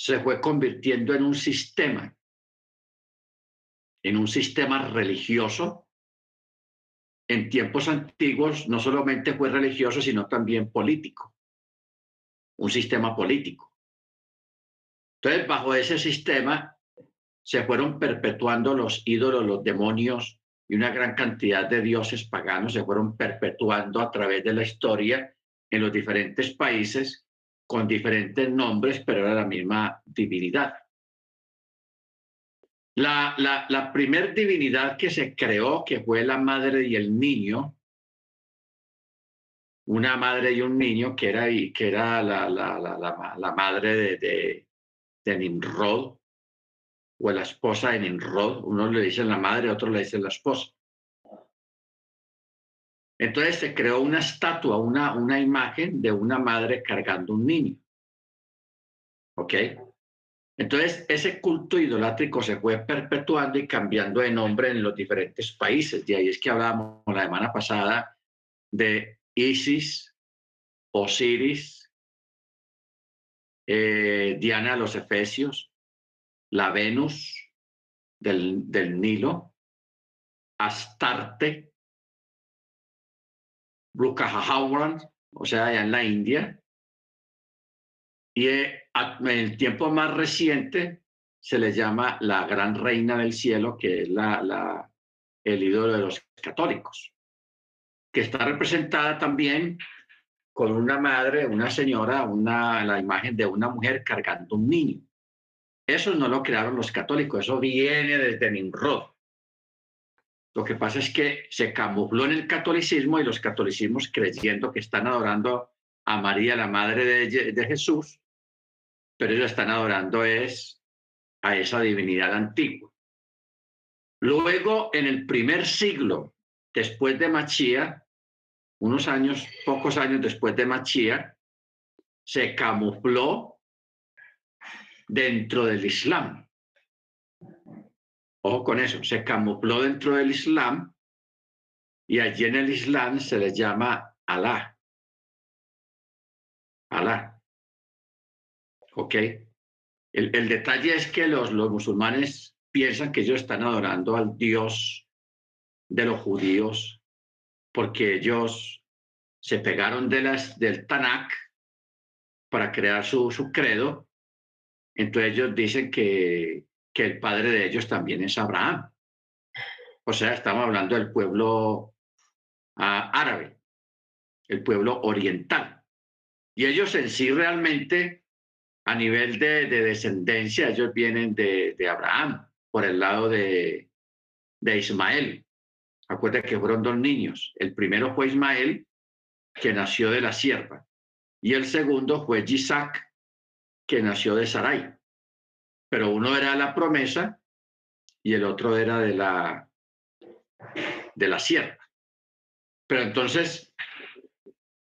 se fue convirtiendo en un sistema, en un sistema religioso. En tiempos antiguos no solamente fue religioso, sino también político, un sistema político. Entonces, bajo ese sistema se fueron perpetuando los ídolos, los demonios y una gran cantidad de dioses paganos se fueron perpetuando a través de la historia en los diferentes países con diferentes nombres, pero era la misma divinidad. La, la, la primer divinidad que se creó, que fue la madre y el niño, una madre y un niño, que era, que era la, madre de, de, Nimrod, o la esposa de Nimrod. Uno le dice la madre, otro le dice la esposa. Entonces se creó una estatua, una, una imagen de una madre cargando un niño. ¿Ok? Entonces ese culto idolátrico se fue perpetuando y cambiando de nombre en los diferentes países. De ahí es que hablábamos la semana pasada de Isis, Osiris, eh, Diana de los Efesios, la Venus del, del Nilo, Astarte, Howard, o sea, allá en la India. Y eh, en el tiempo más reciente se le llama la gran reina del cielo, que es la, el ídolo de los católicos, que está representada también con una madre, una señora, una, la imagen de una mujer cargando un niño. Eso no lo crearon los católicos, eso viene desde Nimrod. Lo que pasa es que se camufló en el catolicismo y los catolicismos creyendo que están adorando a María, la madre de, Jesús, pero ellos están adorando es a esa divinidad antigua. Luego, en el primer siglo después de Machía, unos años, pocos años después de Machía, se camufló dentro del Islam. Ojo con eso, se camufló dentro del Islam y allí en el Islam se le llama Alá. Alá. ¿Ok? El, detalle es que los, los musulmanes piensan que ellos están adorando al Dios de los judíos porque ellos se pegaron de las, del Tanakh para crear su, su credo. Entonces ellos dicen que, que el padre de ellos también es Abraham. O sea, estamos hablando del pueblo ah, árabe, el pueblo oriental. Y ellos en sí realmente, a nivel de, descendencia, ellos vienen de, Abraham, por el lado de, de Ismael. Acuérdate que fueron dos niños. El primero fue Ismael, que nació de la sierva, y el segundo fue Isaac, que nació de Sarai pero uno era la promesa y el otro era de la, de la sierva. Pero entonces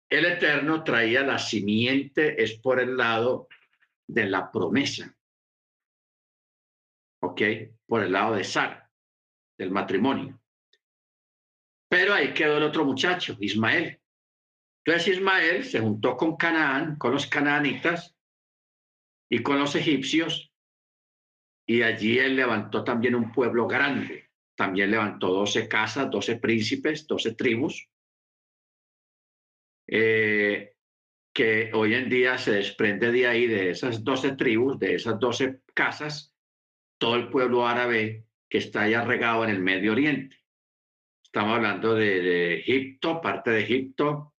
el Eterno traía la simiente, es por el lado de la promesa. ¿Ok? Por el lado de Sara, del matrimonio. Pero ahí quedó el otro muchacho, Ismael. Entonces Ismael se juntó con Canaán, con los canaanitas y con los egipcios y allí él levantó también un pueblo grande. También levantó doce casas, doce príncipes, doce tribus, eh, que hoy en día se desprende de ahí, de esas doce tribus, de esas doce casas, todo el pueblo árabe que está allá regado en el Medio Oriente. Estamos hablando de, Egipto, parte de Egipto.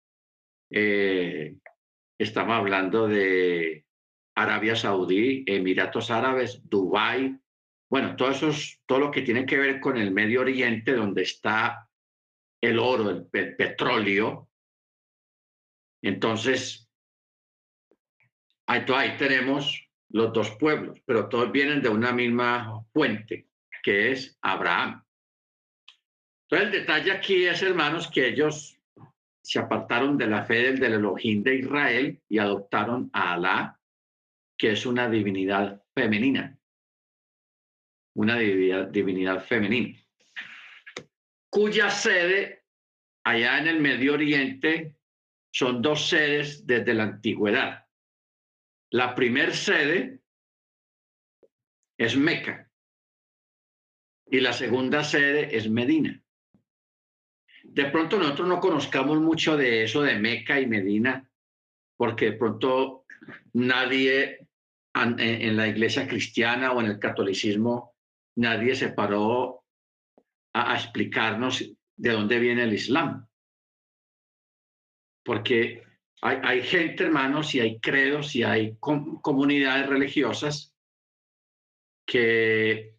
Eh, estamos hablando de Arabia Saudí, Emiratos Árabes, Dubái, bueno, todo eso todo lo que tiene que ver con el Medio Oriente, donde está el oro, el, petróleo. Entonces, ahí, ahí tenemos los dos pueblos, pero todos vienen de una misma fuente, que es Abraham. Entonces, el detalle aquí es, hermanos, que ellos se apartaron de la fe del, del Elohim de Israel y adoptaron a Alá que es una divinidad femenina, una divinidad, femenina, cuya sede allá en el Medio Oriente son dos sedes desde la antigüedad. La primer sede es Meca y la segunda sede es Medina. De pronto nosotros no conozcamos mucho de eso de Meca y Medina, porque de pronto nadie en la iglesia cristiana o en el catolicismo, nadie se paró a, explicarnos de dónde viene el Islam. Porque hay, gente, hermanos, y hay credos y hay comunidades religiosas que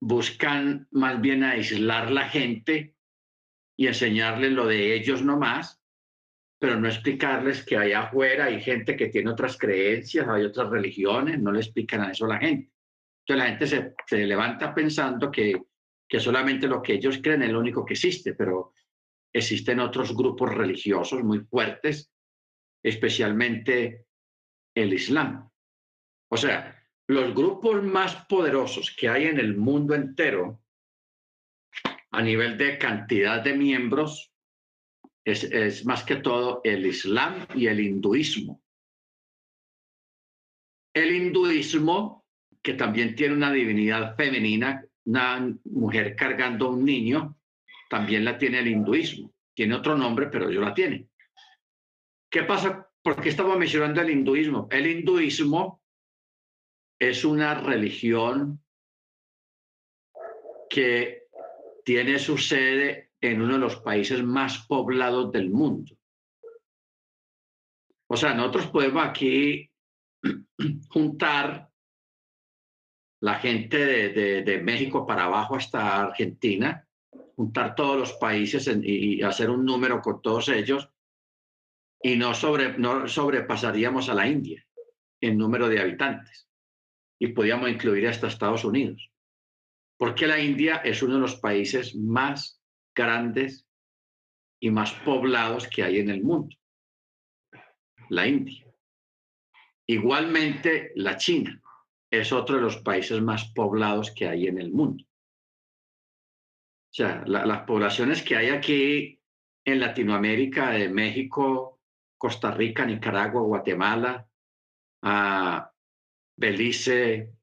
buscan más bien aislar la gente y enseñarles lo de ellos nomás, pero no explicarles que allá afuera hay gente que tiene otras creencias, hay otras religiones, no le explican a eso a la gente. Entonces la gente se, se levanta pensando que, que solamente lo que ellos creen es lo único que existe, pero existen otros grupos religiosos muy fuertes, especialmente el Islam. O sea, los grupos más poderosos que hay en el mundo entero a nivel de cantidad de miembros es, más que todo el Islam y el hinduismo. El hinduismo, que también tiene una divinidad femenina, una mujer cargando un niño, también la tiene el hinduismo. Tiene otro nombre, pero yo la tiene. ¿Qué pasa? ¿Por qué estamos mencionando el hinduismo? El hinduismo es una religión que tiene su sede en uno de los países más poblados del mundo. O sea, nosotros podemos aquí juntar la gente de, México para abajo hasta Argentina, juntar todos los países y hacer un número con todos ellos y no, sobre, no sobrepasaríamos a la India en número de habitantes y podríamos incluir hasta Estados Unidos porque la India es uno de los países más grandes y más poblados que hay en el mundo. La India. Igualmente, la China es otro de los países más poblados que hay en el mundo. O sea, las poblaciones que hay aquí en Latinoamérica, de México, Costa Rica, Nicaragua, Guatemala, ah, Belice,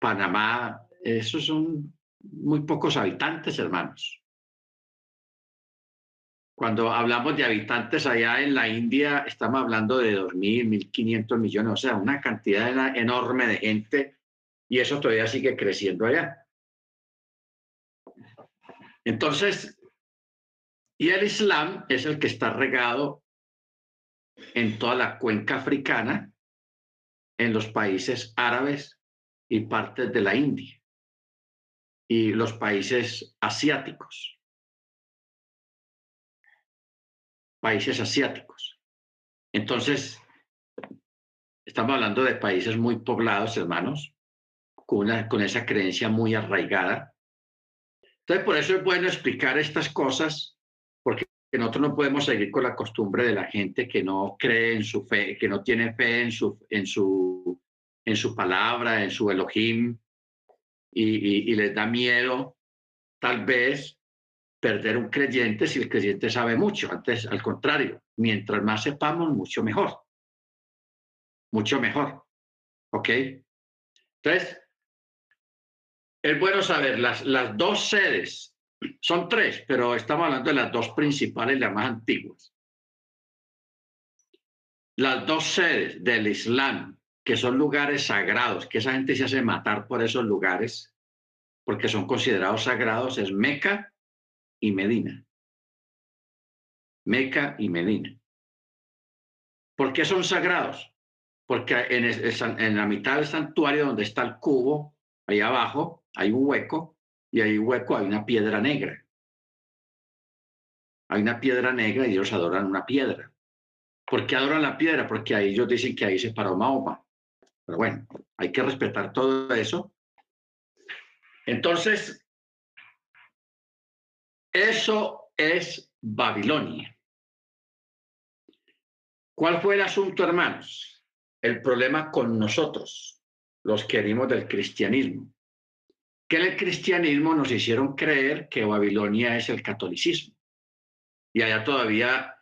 Panamá, esos son muy pocos habitantes, hermanos. Cuando hablamos de habitantes allá en la India, estamos hablando de 2.000, 1.500 millones, o sea, una cantidad enorme de gente y eso todavía sigue creciendo allá. Entonces, y el Islam es el que está regado en toda la cuenca africana, en los países árabes y partes de la India y los países asiáticos. Países asiáticos. Entonces, estamos hablando de países muy poblados, hermanos, con, con esa creencia muy arraigada. Entonces, por eso es bueno explicar estas cosas, porque nosotros no podemos seguir con la costumbre de la gente que no cree en su fe, que no tiene fe en su, en su, en su palabra, en su Elohim, y, les da miedo tal vez perder un creyente si el creyente sabe mucho. Antes, al contrario, mientras más sepamos, mucho mejor. Mucho mejor. ¿Ok? Entonces, es bueno saber, las, las dos sedes, son tres, pero estamos hablando de las dos principales, las más antiguas. Las dos sedes del Islam que son lugares sagrados, que esa gente se hace matar por esos lugares, porque son considerados sagrados, es Meca y Medina. Meca y Medina. ¿Por qué son sagrados? Porque en, la mitad del santuario donde está el cubo, ahí abajo, hay un hueco, y ahí hueco hay una piedra negra. Hay una piedra negra y ellos adoran una piedra. ¿Por qué adoran la piedra? Porque ahí ellos dicen que ahí se paró Mahoma. Pero bueno, hay que respetar todo eso. Entonces, eso es Babilonia. ¿Cuál fue el asunto, hermanos? El problema con nosotros, los que venimos del cristianismo. Que el cristianismo nos hicieron creer que Babilonia es el catolicismo. Y allá todavía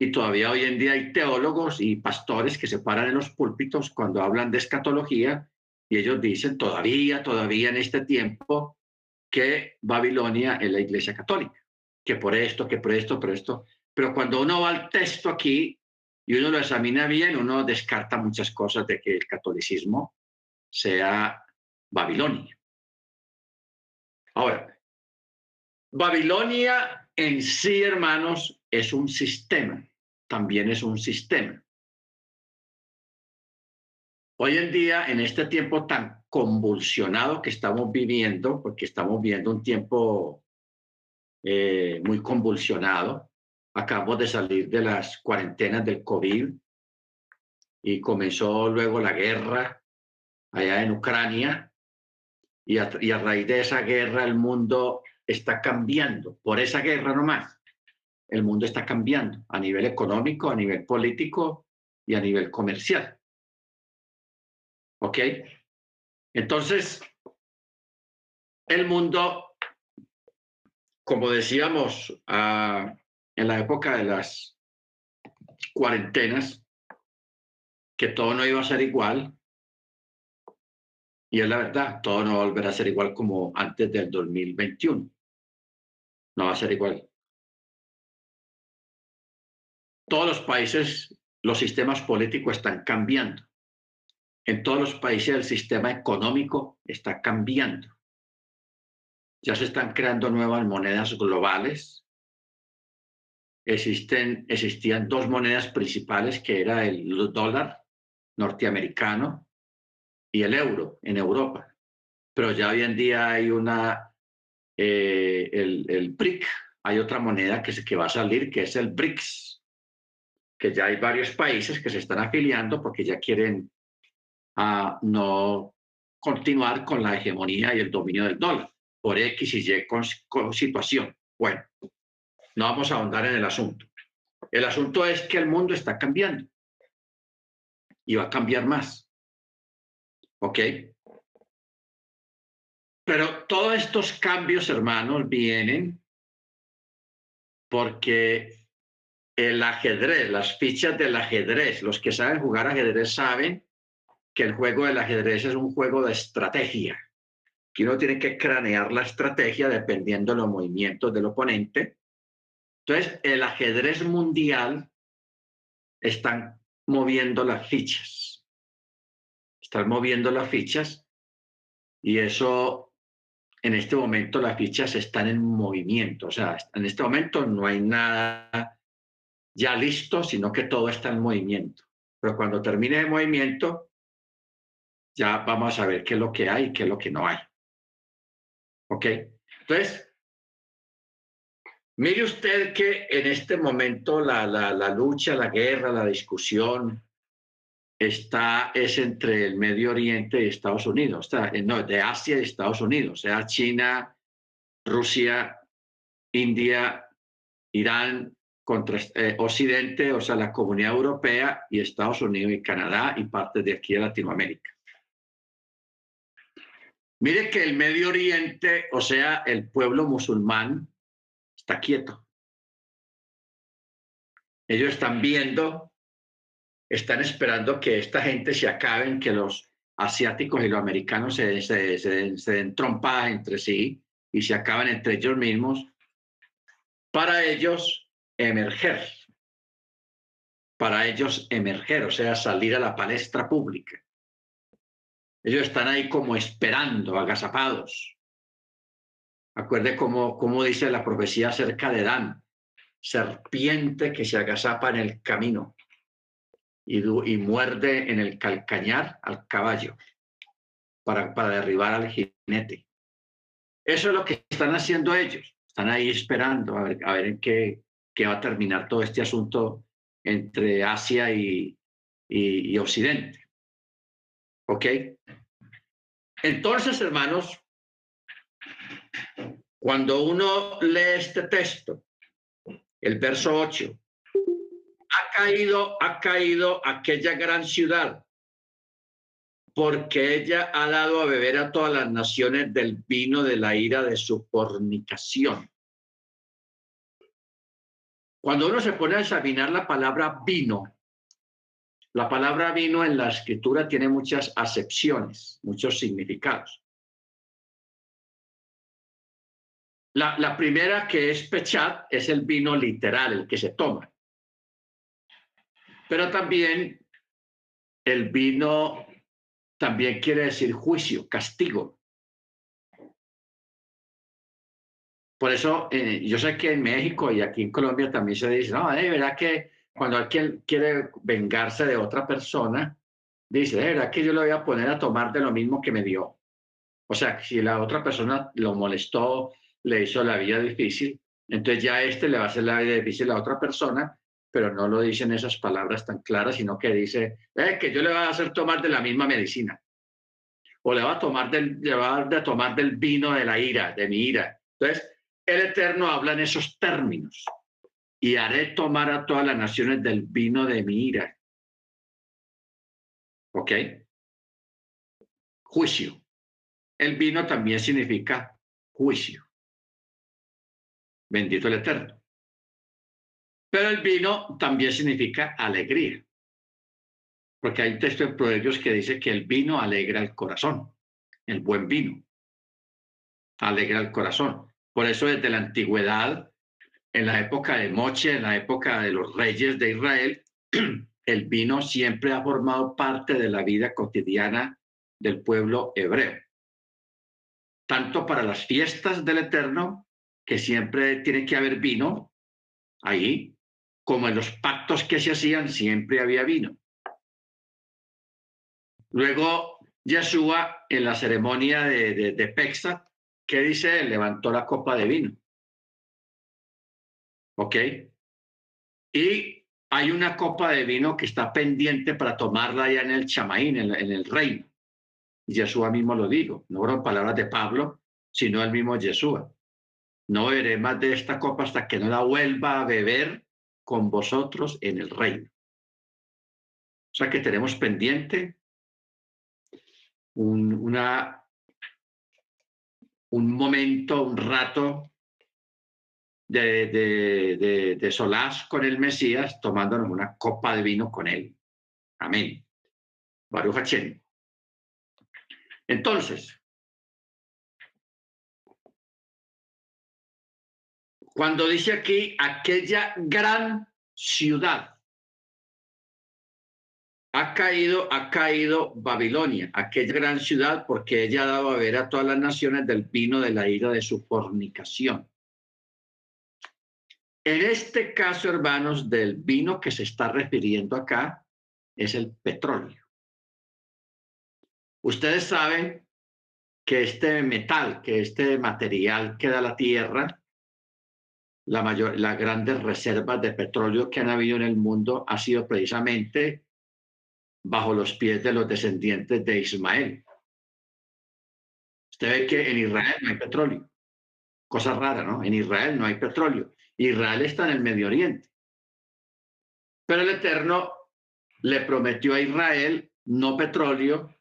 y todavía hoy en día hay teólogos y pastores que se paran en los púlpitos cuando hablan de escatología y ellos dicen todavía, todavía en este tiempo, que Babilonia es la iglesia católica, que por esto, que por esto, por esto. Pero cuando uno va al texto aquí y uno lo examina bien, uno descarta muchas cosas de que el catolicismo sea Babilonia. Ahora, Babilonia en sí, hermanos, es un sistema, también es un sistema. Hoy en día, en este tiempo tan convulsionado que estamos viviendo, porque estamos viviendo un tiempo eh, muy convulsionado, acabamos de salir de las cuarentenas del COVID y comenzó luego la guerra allá en Ucrania y a, raíz de esa guerra el mundo está cambiando, por esa guerra nomás, el mundo está cambiando a nivel económico, a nivel político y a nivel comercial. ¿Ok? Entonces, el mundo, como decíamos ah, en la época de las cuarentenas, que todo no iba a ser igual, y es la verdad, todo no va a volver a ser igual como antes del 2021. No va a ser igual. Todos los países, los sistemas políticos están cambiando. En todos los países el sistema económico está cambiando. Ya se están creando nuevas monedas globales. Existen, existían dos monedas principales que era el dólar norteamericano y el euro en Europa. Pero ya hoy en día hay una, eh, el, BRIC, hay otra moneda que, que va a salir que es el BRICS, que ya hay varios países que se están afiliando porque ya quieren a no continuar con la hegemonía y el dominio del dólar por X y Y con, situación. Bueno, no vamos a ahondar en el asunto. El asunto es que el mundo está cambiando y va a cambiar más. ¿Ok? Pero todos estos cambios, hermanos, vienen porque el ajedrez, las fichas del ajedrez, los que saben jugar ajedrez saben que el juego del ajedrez es un juego de estrategia, que uno tiene que cranear la estrategia dependiendo de los movimientos del oponente. Entonces, el ajedrez mundial están moviendo las fichas. Están moviendo las fichas y eso, en este momento, las fichas están en movimiento. O sea, en este momento no hay nada ya listo, sino que todo está en movimiento. Pero cuando termine el movimiento, ya vamos a ver qué es lo que hay y qué es lo que no hay. ¿Ok? Entonces, mire usted que en este momento la, la, lucha, la guerra, la discusión está es entre el Medio Oriente y Estados Unidos, está, eh, no, de Asia y Estados Unidos, o sea, China, Rusia, India, Irán, contra eh, Occidente, o sea, la Comunidad Europea y Estados Unidos y Canadá y parte de aquí de Latinoamérica. Mire que el Medio Oriente, o sea, el pueblo musulmán, está quieto. Ellos están viendo, están esperando que esta gente se acaben, que los asiáticos y los americanos se, se, den trompadas entre sí y se acaben entre ellos mismos, para ellos emerger, para ellos emerger, o sea, salir a la palestra pública. Ellos están ahí como esperando, agazapados. Acuerde cómo, cómo dice la profecía acerca de Dan, serpiente que se agazapa en el camino y, y muerde en el calcañar al caballo para, para derribar al jinete. Eso es lo que están haciendo ellos. Están ahí esperando a ver, a ver en qué, qué va a terminar todo este asunto entre Asia y, y, y Occidente. ¿Ok? Entonces, hermanos, cuando uno lee este texto, el verso 8, ha caído, ha caído aquella gran ciudad, porque ella ha dado a beber a todas las naciones del vino de la ira de su fornicación. Cuando uno se pone a examinar la palabra vino, La palabra vino en la escritura tiene muchas acepciones, muchos significados. La, primera que es pechat es el vino literal, el que se toma. Pero también el vino también quiere decir juicio, castigo. Por eso, eh, yo sé que en México y aquí en Colombia también se dice, no, de verdad que cuando alguien quiere vengarse de otra persona, dice, verdad que yo le voy a poner a tomar de lo mismo que me dio. O sea, si la otra persona lo molestó, le hizo la vida difícil, entonces ya este le va a hacer la vida difícil a la otra persona, pero no lo dicen esas palabras tan claras, sino que dice, eh, que yo le voy a hacer tomar de la misma medicina. O le va a tomar del, le va a tomar del vino de la ira, de mi ira. Entonces, el Eterno habla en esos términos. Y haré tomar a todas las naciones del vino de mi ira. ¿Ok? Juicio. El vino también significa juicio. Bendito el Eterno. Pero el vino también significa alegría. Porque hay un texto en Proverbios que dice que el vino alegra el corazón. El buen vino alegra el corazón. Por eso desde la antigüedad, en la época de Moche, en la época de los reyes de Israel, el vino siempre ha formado parte de la vida cotidiana del pueblo hebreo. Tanto para las fiestas del Eterno, que siempre tiene que haber vino ahí, como en los pactos que se hacían, siempre había vino. Luego, Yeshua, en la ceremonia de, de, Pexa, ¿qué dice? Levantó la copa de vino. ¿Ok? Y hay una copa de vino que está pendiente para tomarla ya en el chamaín, en, el reino. Yeshua mismo lo digo, no fueron palabras de Pablo, sino el mismo Yeshua. No beberé más de esta copa hasta que no la vuelva a beber con vosotros en el reino. O sea que tenemos pendiente un momento, un rato de, de, de, solaz con el Mesías, tomándonos una copa de vino con él. Amén. Baruch Hachem. Entonces, Cuando dice aquí aquella gran ciudad, ha caído, ha caído Babilonia, aquella gran ciudad, porque ella ha dado a ver a todas las naciones del vino de la ira de su fornicación. En este caso, hermanos, del vino que se está refiriendo acá es el petróleo. Ustedes saben que este metal, que este material que da la tierra, la mayor, las grandes reservas de petróleo que han habido en el mundo ha sido precisamente bajo los pies de los descendientes de Ismael. Usted ve que en Israel no hay petróleo. Cosa rara, ¿no? En Israel no hay petróleo. Israel está en el Medio Oriente. Pero el Eterno le prometió a Israel no petróleo,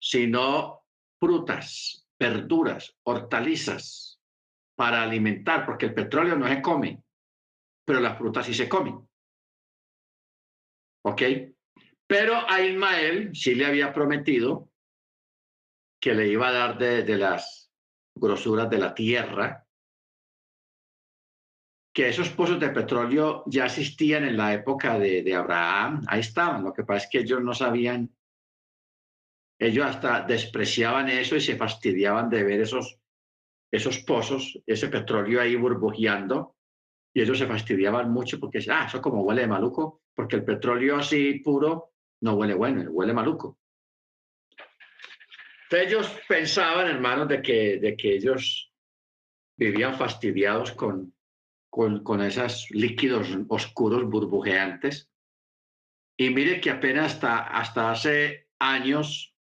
sino frutas, verduras, hortalizas, para alimentar, porque el petróleo no se come, pero las frutas sí se comen. ¿Ok? Pero a Ismael sí le había prometido que le iba a dar de, de las grosuras de la tierra, que esos pozos de petróleo ya existían en la época de, de Abraham, ahí estaban, lo que pasa es que ellos no sabían, ellos hasta despreciaban eso y se fastidiaban de ver esos esos pozos, ese petróleo ahí burbujeando, y ellos se fastidiaban mucho porque, ah, eso como huele de maluco, porque el petróleo así puro no huele bueno, huele maluco. Entonces ellos pensaban, hermanos, de que, de que ellos vivían fastidiados con, con, esos líquidos oscuros burbujeantes. Y mire que apenas hasta, hasta hace años,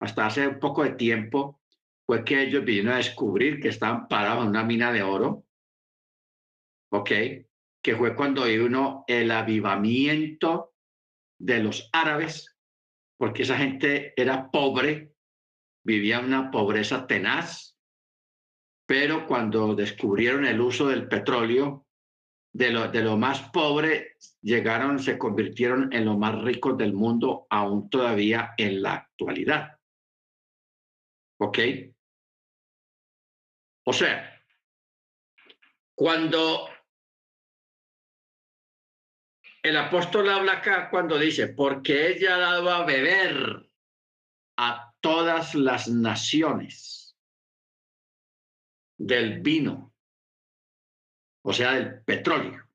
hasta hace un poco de tiempo, fue que ellos vinieron a descubrir que estaban parados en una mina de oro, ¿ok? Que fue cuando vino el avivamiento de los árabes, porque esa gente era pobre, vivía una pobreza tenaz, pero cuando descubrieron el uso del petróleo, de lo, de lo más pobre llegaron, se convirtieron en los más ricos del mundo, aún todavía en la actualidad. ¿Ok? O sea, cuando el apóstol habla acá, cuando dice, porque ella ha dado a beber a todas las naciones del vino o sea, del petróleo.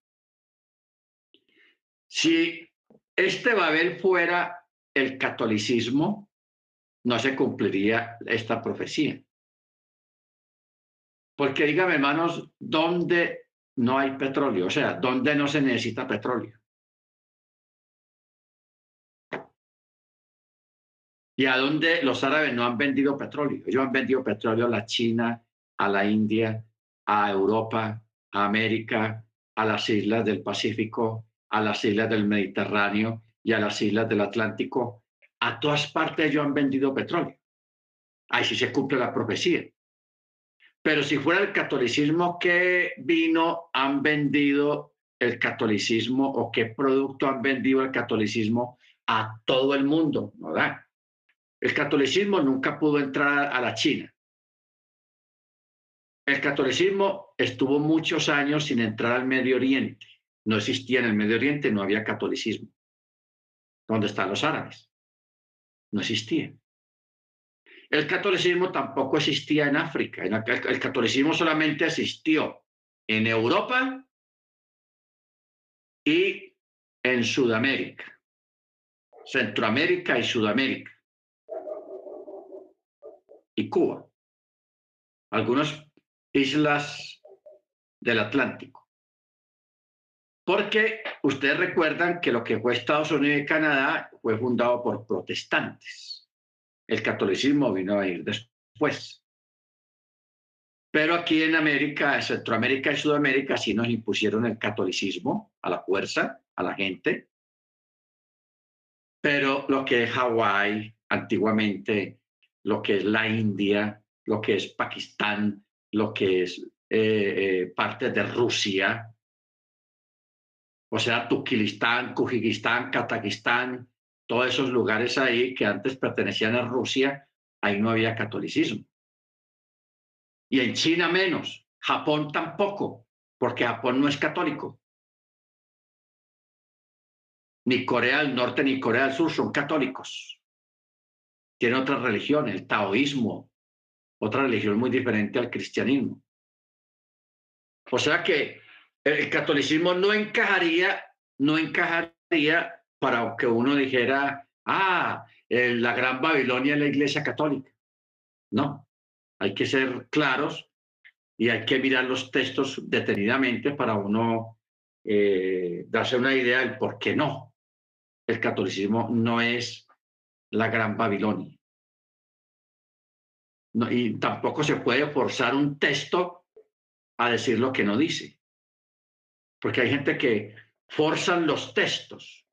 Si este Babel fuera el catolicismo, no se cumpliría esta profecía. Porque dígame, hermanos, ¿dónde no hay petróleo? O sea, ¿dónde no se necesita petróleo? ¿Y a dónde los árabes no han vendido petróleo? Ellos han vendido petróleo a la China, a la India, a Europa, a América, a las islas del Pacífico, a las islas del Mediterráneo y a las islas del Atlántico. A todas partes ellos han vendido petróleo. Ahí sí se cumple la profecía. Pero si fuera el catolicismo, ¿qué vino han vendido el catolicismo o qué producto han vendido el catolicismo a todo el mundo? ¿verdad? El catolicismo nunca pudo entrar a la China. El catolicismo estuvo muchos años sin entrar al Medio Oriente. No existía en el Medio Oriente, no había catolicismo. ¿Dónde están los árabes? No existía. El catolicismo tampoco existía en África. El catolicismo solamente existió en Europa y en Sudamérica, Centroamérica y Sudamérica, y Cuba. Algunos islas del Atlántico. Porque ustedes recuerdan que lo que fue Estados Unidos y Canadá fue fundado por protestantes. El catolicismo vino a ir después. Pero aquí en América, Centroamérica y Sudamérica sí nos impusieron el catolicismo a la fuerza, a la gente. Pero lo que es Hawái antiguamente, lo que es la India, lo que es Pakistán, lo que es eh, eh, parte de Rusia, o sea, Tukilistán, Kujikistán, Kazajistán, todos esos lugares ahí que antes pertenecían a Rusia, ahí no había catolicismo. Y en China menos, Japón tampoco, porque Japón no es católico. Ni Corea del Norte ni Corea del Sur son católicos. Tienen otra religión, el taoísmo, otra religión muy diferente al cristianismo. O sea que el catolicismo no encajaría, no encajaría para que uno dijera, ah, la gran Babilonia es la iglesia católica. No, hay que ser claros y hay que mirar los textos detenidamente para uno eh, darse una idea del por qué no. El catolicismo no es la gran Babilonia y tampoco se puede forzar un texto a decir lo que no dice. Porque hay gente que forzan los textos.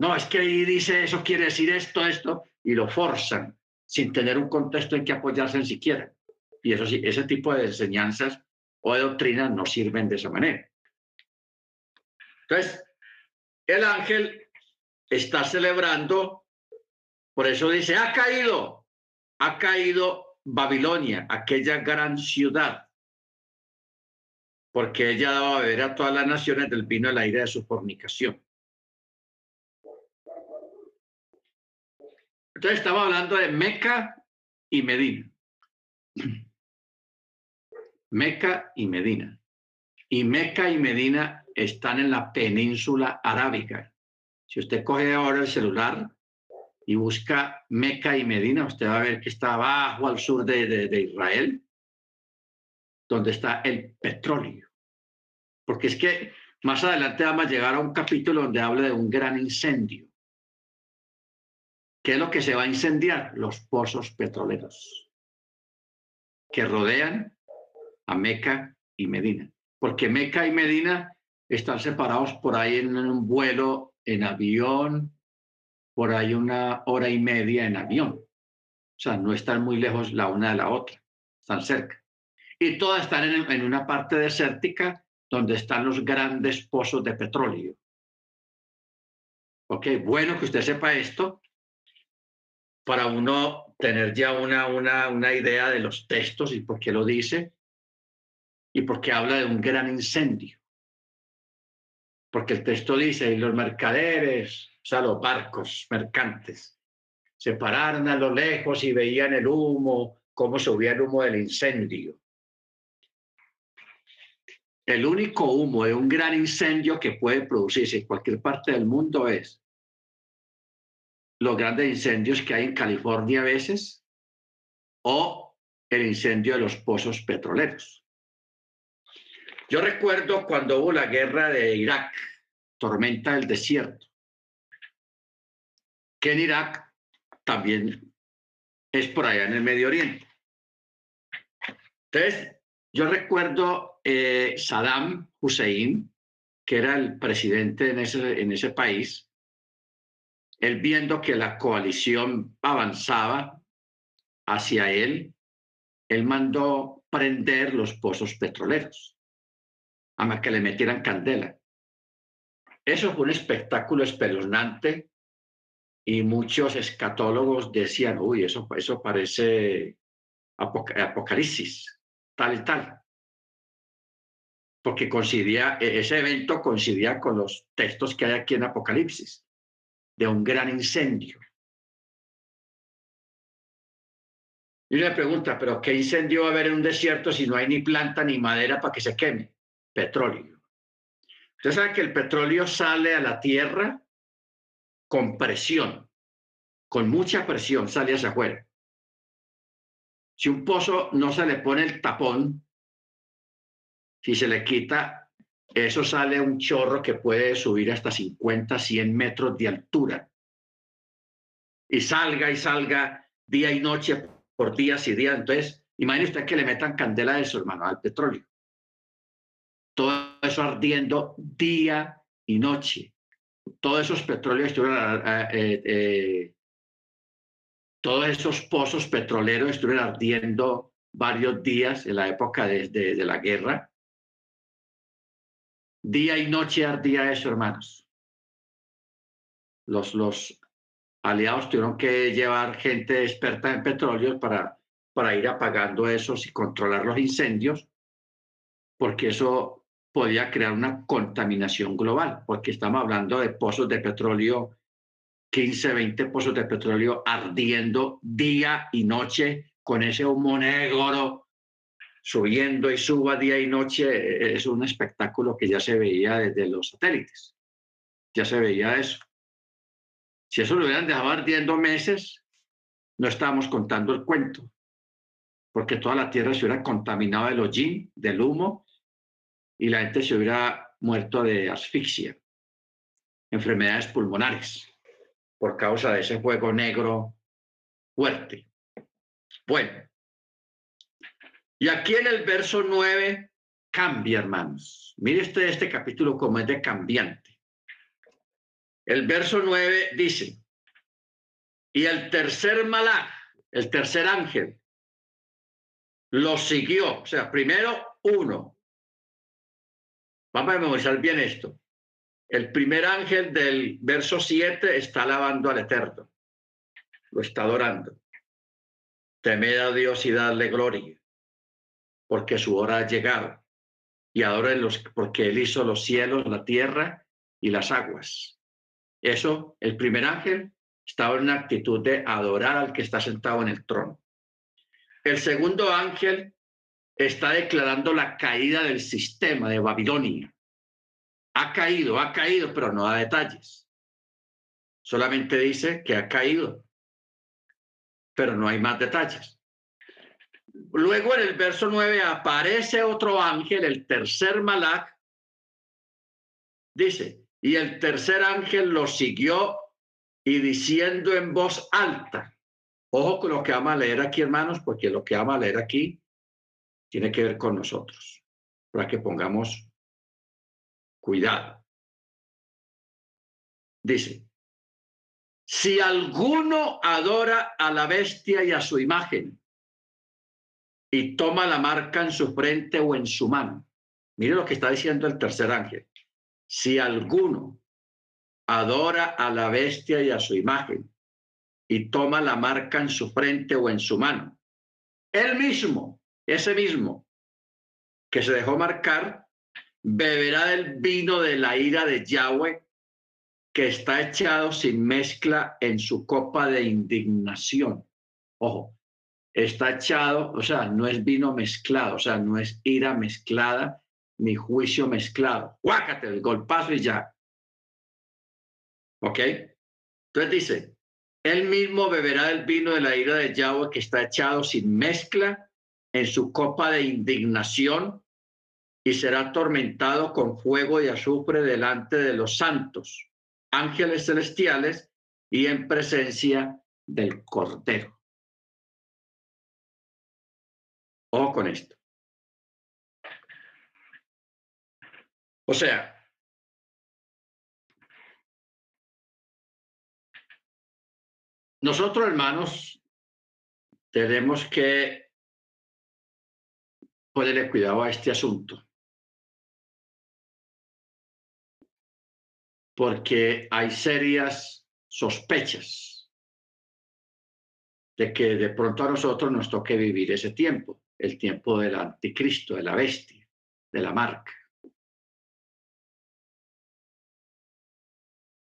No, es que ahí dice eso, quiere decir esto, esto, y lo forzan sin tener un contexto en que apoyarse en siquiera. Y eso sí, ese tipo de enseñanzas o de doctrinas no sirven de esa manera. Entonces, el ángel está celebrando, por eso dice, ha caído, ha caído Babilonia, aquella gran ciudad, porque ella daba a beber a todas las naciones del vino la aire de su fornicación. Entonces estamos hablando de Meca y Medina. Meca y Medina. Y Meca y Medina están en la península arábica. Si usted coge ahora el celular, y busca Meca y Medina, usted va a ver que está abajo al sur de, Israel, donde está el petróleo. Porque es que más adelante vamos a llegar a un capítulo donde habla de un gran incendio. ¿Qué es lo que se va a incendiar? Los pozos petroleros que rodean a Meca y Medina. Porque Meca y Medina están separados por ahí en un vuelo en avión por ahí una hora y media en avión. O sea, no están muy lejos la una de la otra, están cerca. Y todas están en, una parte desértica donde están los grandes pozos de petróleo. Ok, bueno que usted sepa esto para uno tener ya una, una, una idea de los textos y por qué lo dice y por qué habla de un gran incendio. Porque el texto dice, y los mercaderes, sea, los barcos mercantes, se pararon a lo lejos y veían el humo, cómo subía el humo del incendio. El único humo de un gran incendio que puede producirse en cualquier parte del mundo es los grandes incendios que hay en California a veces o el incendio de los pozos petroleros. Yo recuerdo cuando hubo la guerra de Irak, tormenta del desierto, que en Irak también es por allá en el Medio Oriente. Entonces, yo recuerdo eh, Saddam Hussein, que era el presidente en ese, en ese país, él viendo que la coalición avanzaba hacia él, él mandó prender los pozos petroleros, a que le metieran candela. Eso fue un espectáculo espeluznante y muchos escatólogos decían, uy, eso, eso parece apocalipsis, tal y tal. Porque coincidía, e-, ese evento coincidía con los textos que hay aquí en Apocalipsis de un gran incendio. Y una pregunta, ¿pero qué incendio va a haber en un desierto si no hay ni planta ni madera para que se queme? Petróleo. Usted sabe que el petróleo sale a la tierra con presión, con mucha presión, sale hacia afuera. Si un pozo no se le pone el tapón, si se le quita eso sale un chorro que puede subir hasta 50, 100 metros de altura. Y salga y salga día y noche por días y días. Entonces, imagine usted que le metan candela a eso, hermano, al petróleo. Todo eso ardiendo día y noche. Todos esos petróleos estuvieron, eh, eh, todos esos pozos petroleros estuvieron ardiendo varios días en la época de la guerra Día y noche ardía eso, hermanos. Los, aliados tuvieron que llevar gente experta en petróleo para ir apagando esos y controlar los incendios, porque eso podía crear una contaminación global, porque estamos hablando de pozos de petróleo, 15, 20 pozos de petróleo ardiendo día y noche con ese humo negro subiendo y suba día y noche, eh, es un espectáculo que ya se veía desde los satélites. Ya se veía eso. Si eso lo hubieran dejado ardiendo meses, no estábamos contando el cuento, porque toda la tierra se hubiera contaminado del hollín, del humo, y la gente se hubiera muerto de asfixia, enfermedades pulmonares, por causa de ese fuego negro fuerte. Bueno, y aquí en el verso 9 cambia, hermanos. Mire este, este capítulo como es de cambiante. El verso 9 dice, y el tercer malach, el tercer ángel, lo siguió. O sea, primero uno. Vamos a memorizar bien esto. El primer ángel del verso 7 está alabando al Eterno. Lo está adorando. Temed a Dios y darle gloria porque su hora ha llegado. Y los, porque Él hizo los cielos, la tierra y las aguas. Eso, el primer ángel estaba en una actitud de adorar al que está sentado en el trono. El segundo ángel está declarando la caída del sistema de Babilonia. Ha caído, ha caído, pero no da detalles. Solamente dice que ha caído, pero no hay más detalles. Luego en el verso 9 aparece otro ángel, el tercer malach. Dice, y el tercer ángel lo siguió y diciendo en voz alta. Ojo con lo que vamos a leer aquí, hermanos, porque lo que vamos a leer aquí tiene que ver con nosotros, para que pongamos cuidado. Dice, si alguno adora a la bestia y a su imagen y toma la marca en su frente o en su mano. Mire lo que está diciendo el tercer ángel. Si alguno adora a la bestia y a su imagen y toma la marca en su frente o en su mano, él mismo, ese mismo que se dejó marcar, beberá del vino de la ira de Yahweh que está echado sin mezcla en su copa de indignación. Ojo, está echado, o sea, no es vino mezclado, o sea, no es ira mezclada ni juicio mezclado. Guácate el golpazo y ya. ¿Ok? Entonces dice, él mismo beberá el vino de la ira de Yahweh que está echado sin mezcla en su copa de indignación y será atormentado con fuego y azufre delante de los santos, ángeles celestiales y en presencia del Cordero. Ojo con esto. O sea, nosotros hermanos tenemos que ponerle cuidado a este asunto. Porque hay serias sospechas de que de pronto a nosotros nos toque vivir ese tiempo, el tiempo del anticristo, de la bestia, de la marca.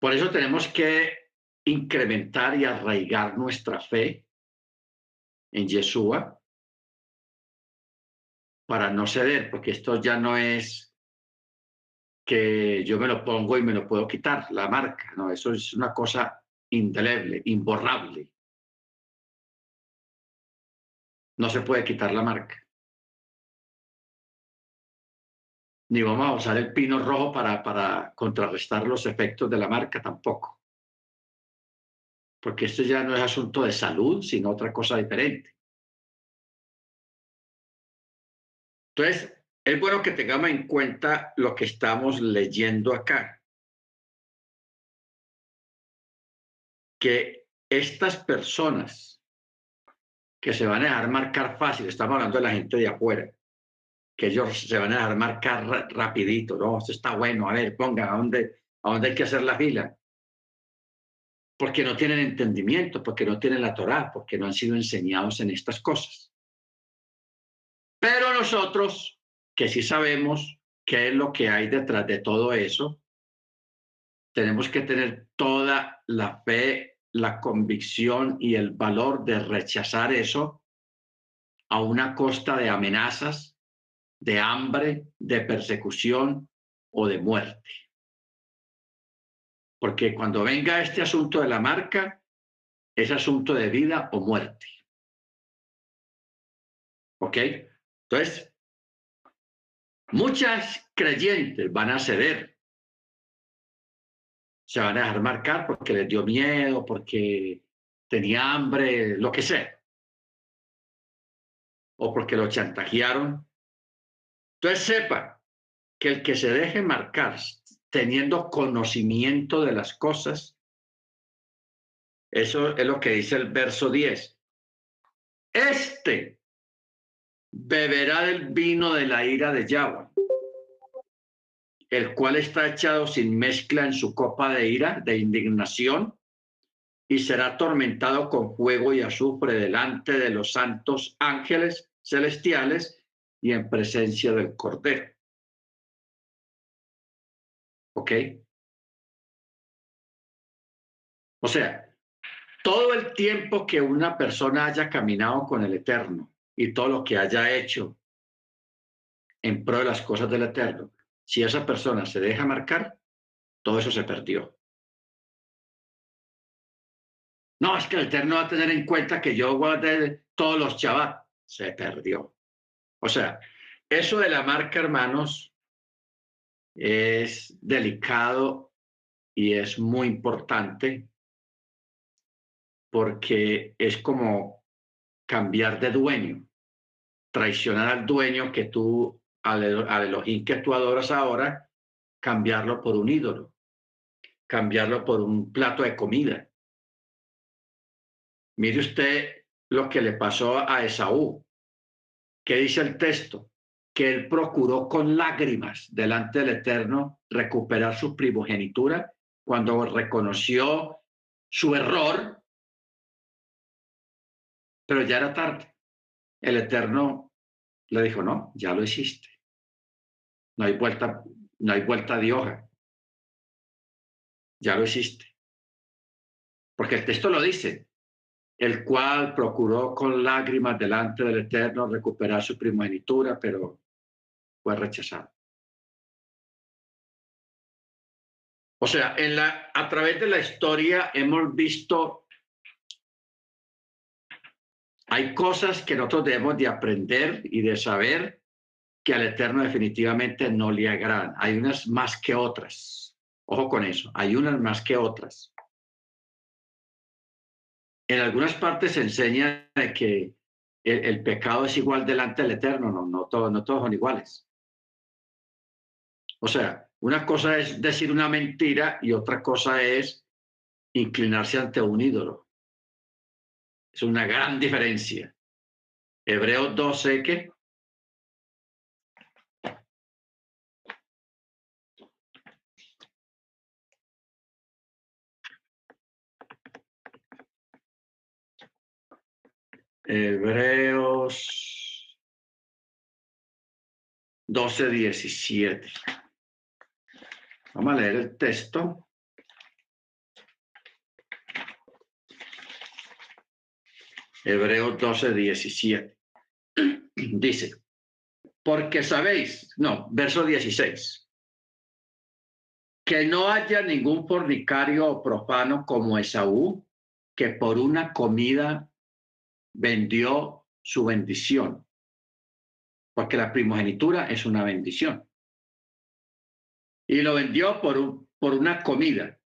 Por eso tenemos que incrementar y arraigar nuestra fe en Yeshua para no ceder, porque esto ya no es que yo me lo pongo y me lo puedo quitar, la marca, no, eso es una cosa indeleble, imborrable. No se puede quitar la marca. Ni vamos a usar el pino rojo para, para contrarrestar los efectos de la marca tampoco porque esto ya no es asunto de salud, sino otra cosa diferente. Entonces, es bueno que tengamos en cuenta lo que estamos leyendo acá. Que estas personas que se van a dejar marcar fácil, estamos hablando de la gente de afuera, que ellos se van a dejar marcar rapidito, no, esto está bueno, a ver, ponga, ¿a dónde, a dónde hay que hacer la fila? porque no tienen entendimiento, porque no tienen la Torá, porque no han sido enseñados en estas cosas. Pero nosotros, que sí sabemos qué es lo que hay detrás de todo eso, tenemos que tener toda la fe, la convicción y el valor de rechazar eso a una costa de amenazas, de hambre, de persecución o de muerte. Porque cuando venga este asunto de la marca, es asunto de vida o muerte. ¿Ok? Entonces, muchas creyentes van a ceder. Se van a dejar marcar porque les dio miedo, porque tenía hambre, lo que sea. O porque lo chantajearon. Entonces sepa que el que se deje marcar teniendo conocimiento de las cosas. Eso es lo que dice el verso 10. Este beberá del vino de la ira de Yahweh, el cual está echado sin mezcla en su copa de ira, de indignación, y será atormentado con fuego y azufre delante de los santos ángeles celestiales y en presencia del Cordero. ¿Ok? O sea, todo el tiempo que una persona haya caminado con el Eterno y todo lo que haya hecho en pro de las cosas del Eterno, si esa persona se deja marcar, todo eso se perdió. No, es que el Eterno va a tener en cuenta que yo guardé todos los chavales. Se perdió. O sea, eso de la marca, hermanos, es delicado y es muy importante porque es como cambiar de dueño, traicionar al dueño que tú, al, al Elohim que tú adoras ahora, cambiarlo por un ídolo, cambiarlo por un plato de comida. Mire usted lo que le pasó a Esaú. ¿Qué dice el texto? que él procuró con lágrimas delante del Eterno recuperar su primogenitura cuando reconoció su error, pero ya era tarde. El Eterno le dijo, no, ya lo hiciste. No hay vuelta, no hay vuelta de hoja. Ya lo hiciste. Porque el texto lo dice, el cual procuró con lágrimas delante del Eterno recuperar su primogenitura, pero fue rechazado. O sea, a través de la historia hemos visto, hay cosas que nosotros debemos de aprender y de saber que al Eterno definitivamente no le agradan. Hay unas más que otras. Ojo con eso, hay unas más que otras en algunas partes se enseña que el, pecado es igual delante del Eterno, no, no, todos, no todos son iguales. O sea, una cosa es decir una mentira y otra cosa es inclinarse ante un ídolo. Es una gran diferencia. Hebreos 12, que Hebreos 12, 17. Vamos a leer el texto. Hebreos 12, 17. Dice, porque sabéis, no, verso 16, que no haya ningún fornicario o profano como Esaú, que por una comida vendió su bendición, porque la primogenitura es una bendición. Y lo vendió por, por una comida,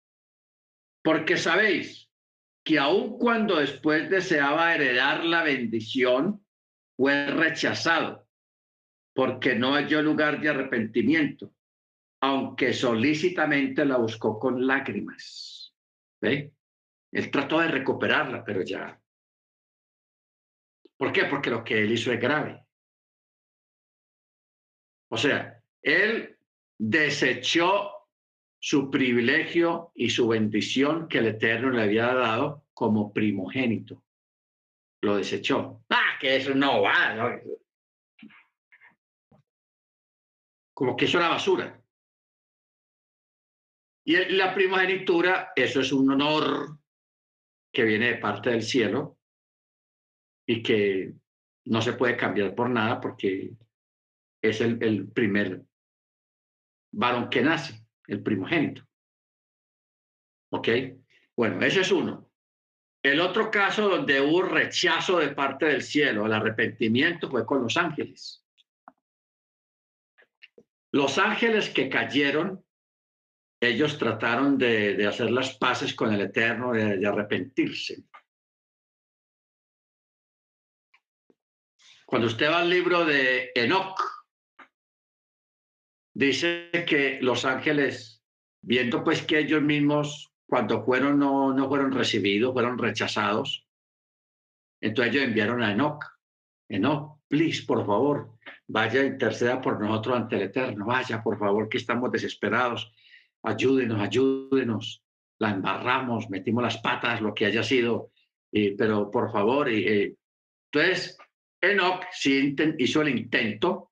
porque sabéis que aun cuando después deseaba heredar la bendición, fue rechazado, porque no halló lugar de arrepentimiento, aunque solícitamente la buscó con lágrimas. ¿Ve? Él trató de recuperarla, pero ya ¿Por qué? Porque lo que él hizo es grave. O sea, él desechó su privilegio y su bendición que el Eterno le había dado como primogénito. Lo desechó. Ah, que eso no va. Como que eso era basura. Y la primogenitura, eso es un honor que viene de parte del cielo, y que no se puede cambiar por nada porque es el, primer varón que nace, el primogénito. ¿Ok? Bueno, ese es uno. El otro caso donde hubo rechazo de parte del cielo, el arrepentimiento, fue con los ángeles. Los ángeles que cayeron, ellos trataron de, hacer las paces con el Eterno, de arrepentirse. Cuando usted va al libro de Enoch, dice que los ángeles, viendo pues que ellos mismos cuando fueron no, no fueron recibidos, fueron rechazados, entonces ellos enviaron a Enoch. Enoch, please, por favor, vaya, interceda por nosotros ante el Eterno. Vaya, por favor, que estamos desesperados. Ayúdenos, ayúdenos. La embarramos, metimos las patas, lo que haya sido, pero por favor. Y, entonces, Enoch sí hizo el intento,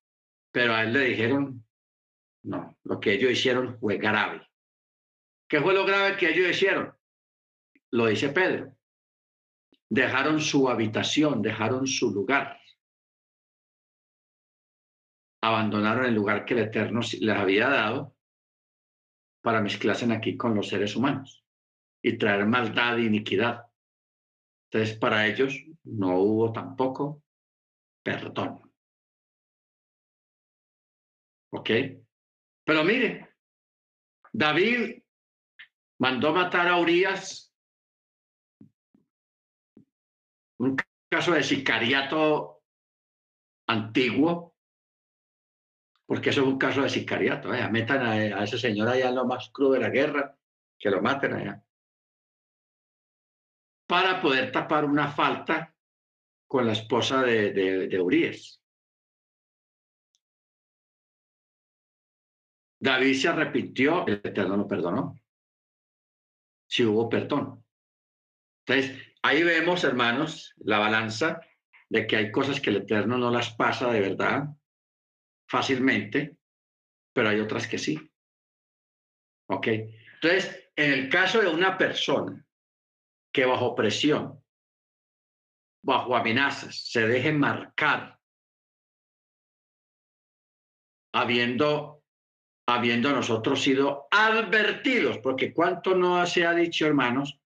pero a él le dijeron, no, lo que ellos hicieron fue grave. ¿Qué fue lo grave que ellos hicieron? Lo dice Pedro. Dejaron su habitación, dejaron su lugar. Abandonaron el lugar que el Eterno les había dado para mezclarse aquí con los seres humanos y traer maldad e iniquidad. Entonces, para ellos no hubo tampoco perdón. ¿Ok? Pero mire, David mandó matar a Urias, un caso de sicariato antiguo, porque eso es un caso de sicariato. ¿eh? Metan a, ese señor allá en lo más crudo de la guerra, que lo maten allá. Para poder tapar una falta con la esposa de, de, Urias. David se arrepintió, el Eterno lo perdonó. Si hubo perdón. Entonces, ahí vemos, hermanos, la balanza de que hay cosas que el Eterno no las pasa de verdad fácilmente, pero hay otras que sí. ¿Ok? Entonces, en el caso de una persona que bajo presión, bajo amenazas, se deje marcar, habiendo, habiendo nosotros sido advertidos, porque cuánto no se ha dicho, hermanos,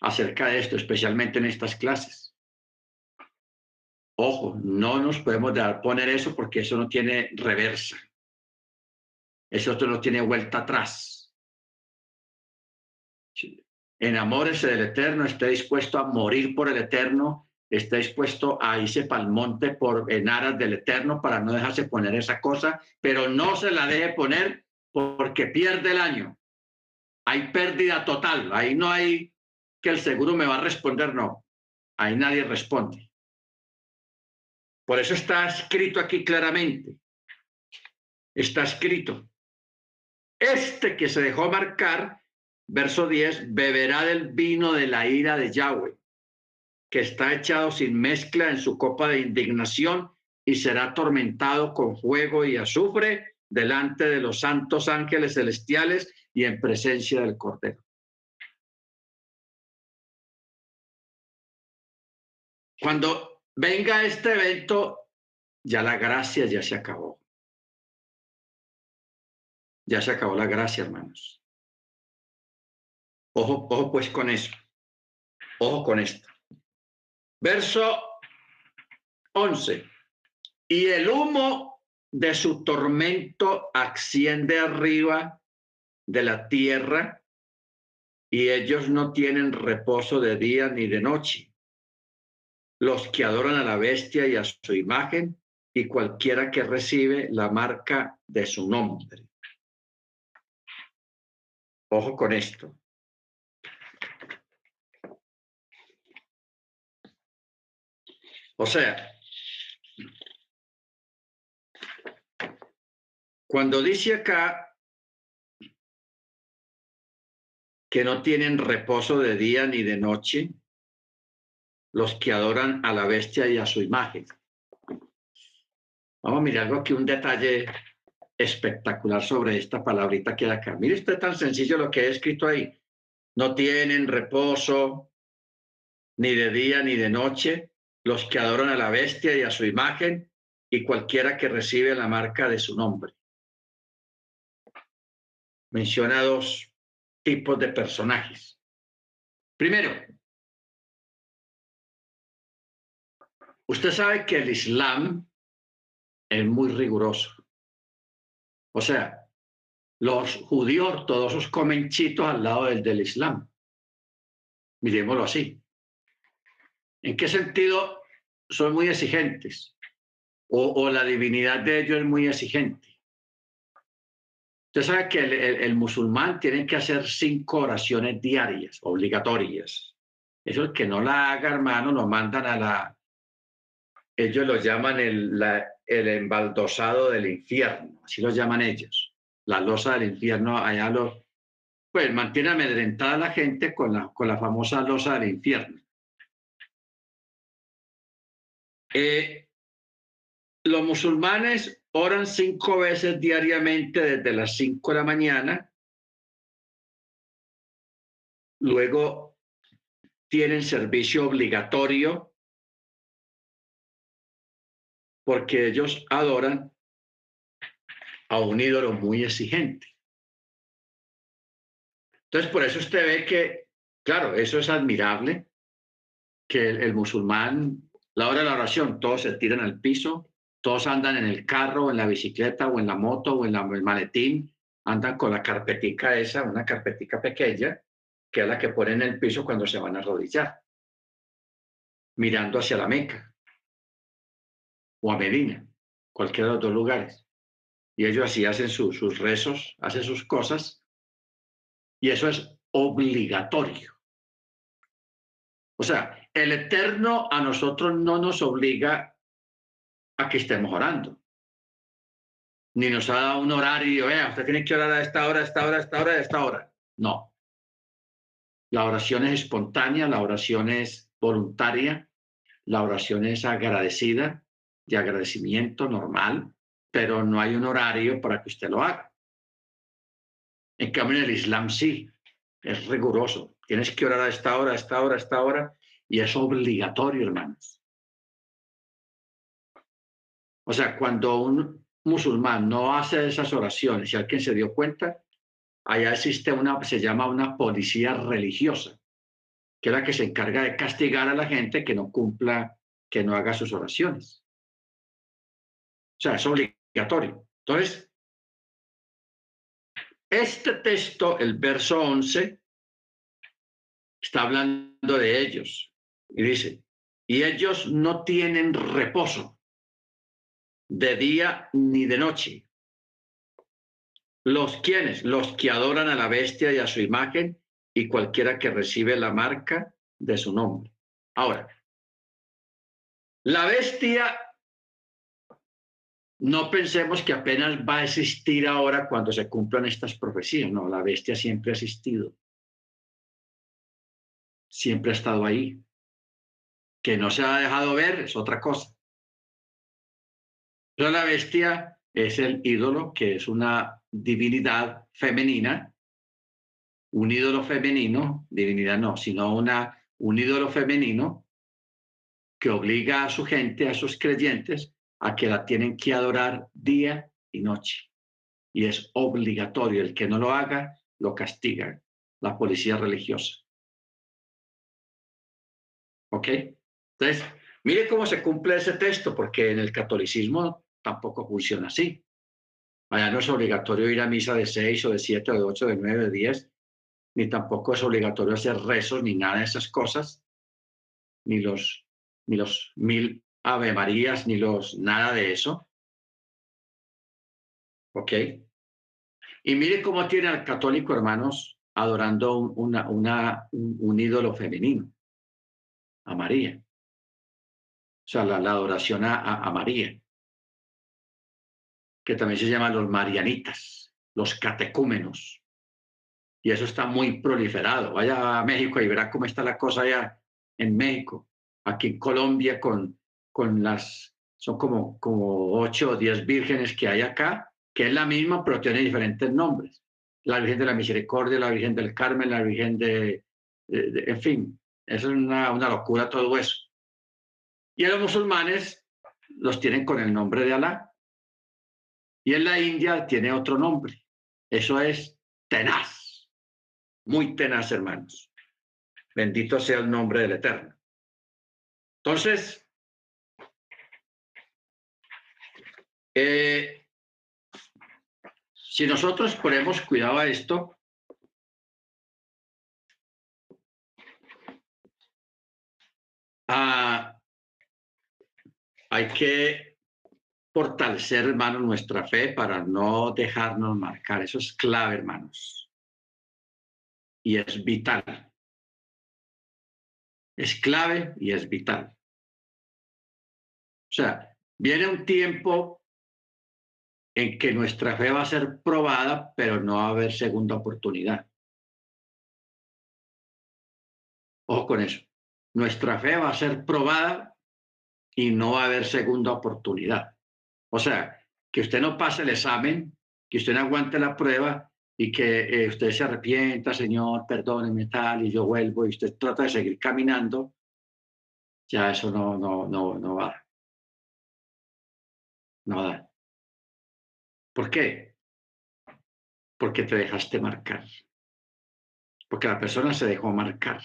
acerca de esto, especialmente en estas clases. Ojo, no nos podemos dar, poner eso porque eso no tiene reversa. Eso no tiene vuelta atrás. Enamórese del Eterno, esté dispuesto a morir por el Eterno, esté dispuesto a irse para el monte por en aras del Eterno para no dejarse poner esa cosa, pero no se la deje poner porque pierde el año. Hay pérdida total, ahí no hay que el seguro me va a responder, no, ahí nadie responde. Por eso está escrito aquí claramente, está escrito, este que se dejó marcar, verso 10, beberá del vino de la ira de Yahweh, que está echado sin mezcla en su copa de indignación y será atormentado con fuego y azufre delante de los santos ángeles celestiales y en presencia del Cordero. Cuando venga este evento, ya la gracia ya se acabó. Ya se acabó la gracia, hermanos. Ojo, ojo pues con eso. Ojo con esto. Verso 11. Y el humo de su tormento asciende arriba de la tierra y ellos no tienen reposo de día ni de noche los que adoran a la bestia y a su imagen y cualquiera que recibe la marca de su nombre. Ojo con esto. O sea, cuando dice acá que no tienen reposo de día ni de noche, los que adoran a la bestia y a su imagen. Vamos a mirar algo aquí, un detalle espectacular sobre esta palabrita que hay acá. Mire usted tan sencillo lo que he escrito ahí. No tienen reposo ni de día ni de noche los que adoran a la bestia y a su imagen y cualquiera que recibe la marca de su nombre. Menciona dos tipos de personajes. Primero, Usted sabe que el Islam es muy riguroso. O sea, los judíos ortodoxos comen chitos al lado del, del Islam. Miremoslo así. ¿En qué sentido son muy exigentes? O, la divinidad de ellos es muy exigente. Usted sabe que el, el, musulmán tiene que hacer cinco oraciones diarias, obligatorias. Eso es que no la haga, hermano, lo mandan a la, ellos lo llaman el, el embaldosado del infierno, así lo llaman ellos. La losa del infierno, allá lo, pues mantiene amedrentada a la gente con la, con la famosa losa del infierno. Eh, los musulmanes oran cinco veces diariamente desde las cinco de la mañana. Luego tienen servicio obligatorio porque ellos adoran a un ídolo muy exigente. Entonces, por eso usted ve que, claro, eso es admirable, que el, musulmán, la hora de la oración, todos se tiran al piso, todos andan en el carro, en la bicicleta, o en la moto, o en el maletín, andan con la carpetica esa, una carpetica pequeña, que es la que ponen en el piso cuando se van a arrodillar, mirando hacia la Meca o a Medina, cualquiera de los dos lugares. Y ellos así hacen sus rezos, hacen sus cosas, y eso es obligatorio. O sea, el Eterno a nosotros no nos obliga a que estemos orando. ni nos ha dado un horario, vea, usted tiene que orar a esta hora, a esta hora, a esta hora, a esta hora. No. La oración es espontánea, la oración es voluntaria, la oración es agradecida, de agradecimiento normal, pero no hay un horario para que usted lo haga. En cambio, en el Islam sí, es riguroso. Tienes que orar a esta hora, a esta hora, a esta hora, y es obligatorio, hermanos. O sea, cuando un musulmán no hace esas oraciones y alguien se dio cuenta, allá existe una, se llama una policía religiosa, que es la que se encarga de castigar a la gente que no cumpla, que no haga sus oraciones. O sea, es obligatorio. Entonces, este texto, el verso 11, está hablando de ellos y dice, y ellos no tienen reposo de día ni de noche. Los quienes, los que adoran a la bestia y a su imagen y cualquiera que recibe la marca de su nombre. Ahora, la bestia, no pensemos que apenas va a existir ahora cuando se cumplan estas profecías, no, la bestia siempre ha existido, siempre ha estado ahí. Que no se ha dejado ver es otra cosa. Pero la bestia es el ídolo, que es una divinidad femenina, un ídolo femenino, divinidad no, sino una, un ídolo femenino que obliga a su gente, a sus creyentes, a que la tienen que adorar día y noche. Y es obligatorio. El que no lo haga, lo castiga la policía religiosa. ¿Ok? Entonces, mire cómo se cumple ese texto, porque en el catolicismo tampoco funciona así. Allá no es obligatorio ir a misa de seis o de siete o de ocho, de nueve, de diez, ni tampoco es obligatorio hacer rezos ni nada de esas cosas, ni los, ni los mil Ave Marías, ni los nada de eso. ¿Ok? Y mire cómo tiene al católico, hermanos, adorando una, una, un, ídolo femenino, a María. Sea, la, adoración a María que también se llaman los marianitas, los catecúmenos. Y eso está muy proliferado. Vaya a México y verá cómo está la cosa allá en México. Aquí en Colombia con, con las, son como, como ocho o diez vírgenes que hay acá, que es la misma, pero tiene diferentes nombres. La Virgen de la Misericordia, la Virgen del Carmen, la Virgen de, en fin, es una, una locura todo eso. Y a los musulmanes los tienen con el nombre de Alá. Y en la India tiene otro nombre. Eso es tenaz. Muy tenaz, hermanos. Bendito sea el nombre del Eterno. Entonces, eh, si nosotros ponemos cuidado a esto, ah, hay que fortalecer, hermanos, nuestra fe para no dejarnos marcar. Eso es clave, hermanos. Y es vital. Es clave y es vital. O sea, viene un tiempo en que nuestra fe va a ser probada, pero no va a haber segunda oportunidad. Ojo con eso. Nuestra fe va a ser probada y no va a haber segunda oportunidad. O sea, que usted no pase el examen, que usted no aguante la prueba y que eh, usted se arrepienta, Señor, perdóneme tal, y yo vuelvo y usted trata de seguir caminando, ya eso no, no, no, no va. No da. ¿Por qué? Porque te dejaste marcar. Porque la persona se dejó marcar.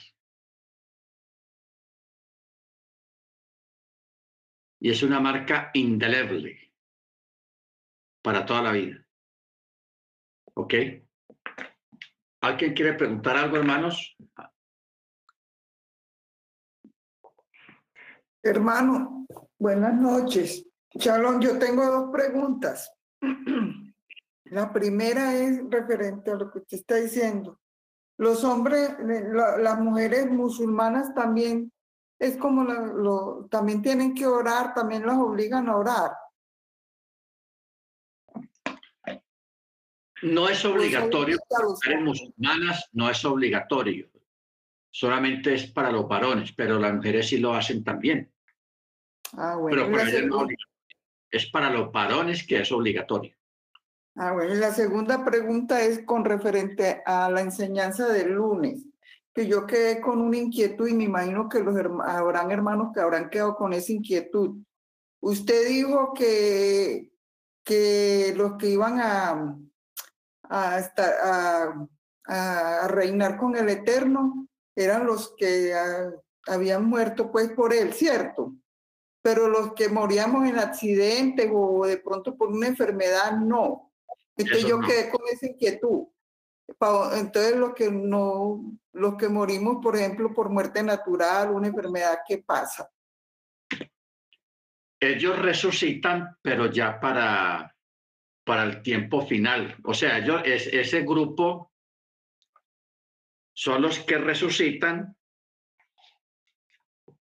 Y es una marca indeleble para toda la vida. ¿Ok? ¿Alguien quiere preguntar algo, hermanos? Hermano, buenas noches. Chalón, yo tengo dos preguntas. La primera es referente a lo que usted está diciendo. Los hombres, las mujeres musulmanas también es como lo, también tienen que orar, también los obligan a orar. No es obligatorio, para musulmanas no es obligatorio, solamente es para los varones, pero las mujeres sí lo hacen también. Ah, bueno. Pero es para los varones que es obligatorio. Ah, bueno, y la segunda pregunta es con referente a la enseñanza del lunes, que yo quedé con una inquietud y me imagino que los habrán hermanos que habrán quedado con esa inquietud. Usted dijo que, que los que iban a, a, a, reinar con el Eterno eran los que habían muerto pues por él, ¿cierto? Pero los que moríamos en accidente o de pronto por una enfermedad, no. Entonces yo quedé con esa inquietud. Entonces los que no, los que morimos, por ejemplo, por muerte natural, una enfermedad, ¿qué pasa? Ellos resucitan, pero ya para, para el tiempo final. O sea, ellos, es, ese grupo son los que resucitan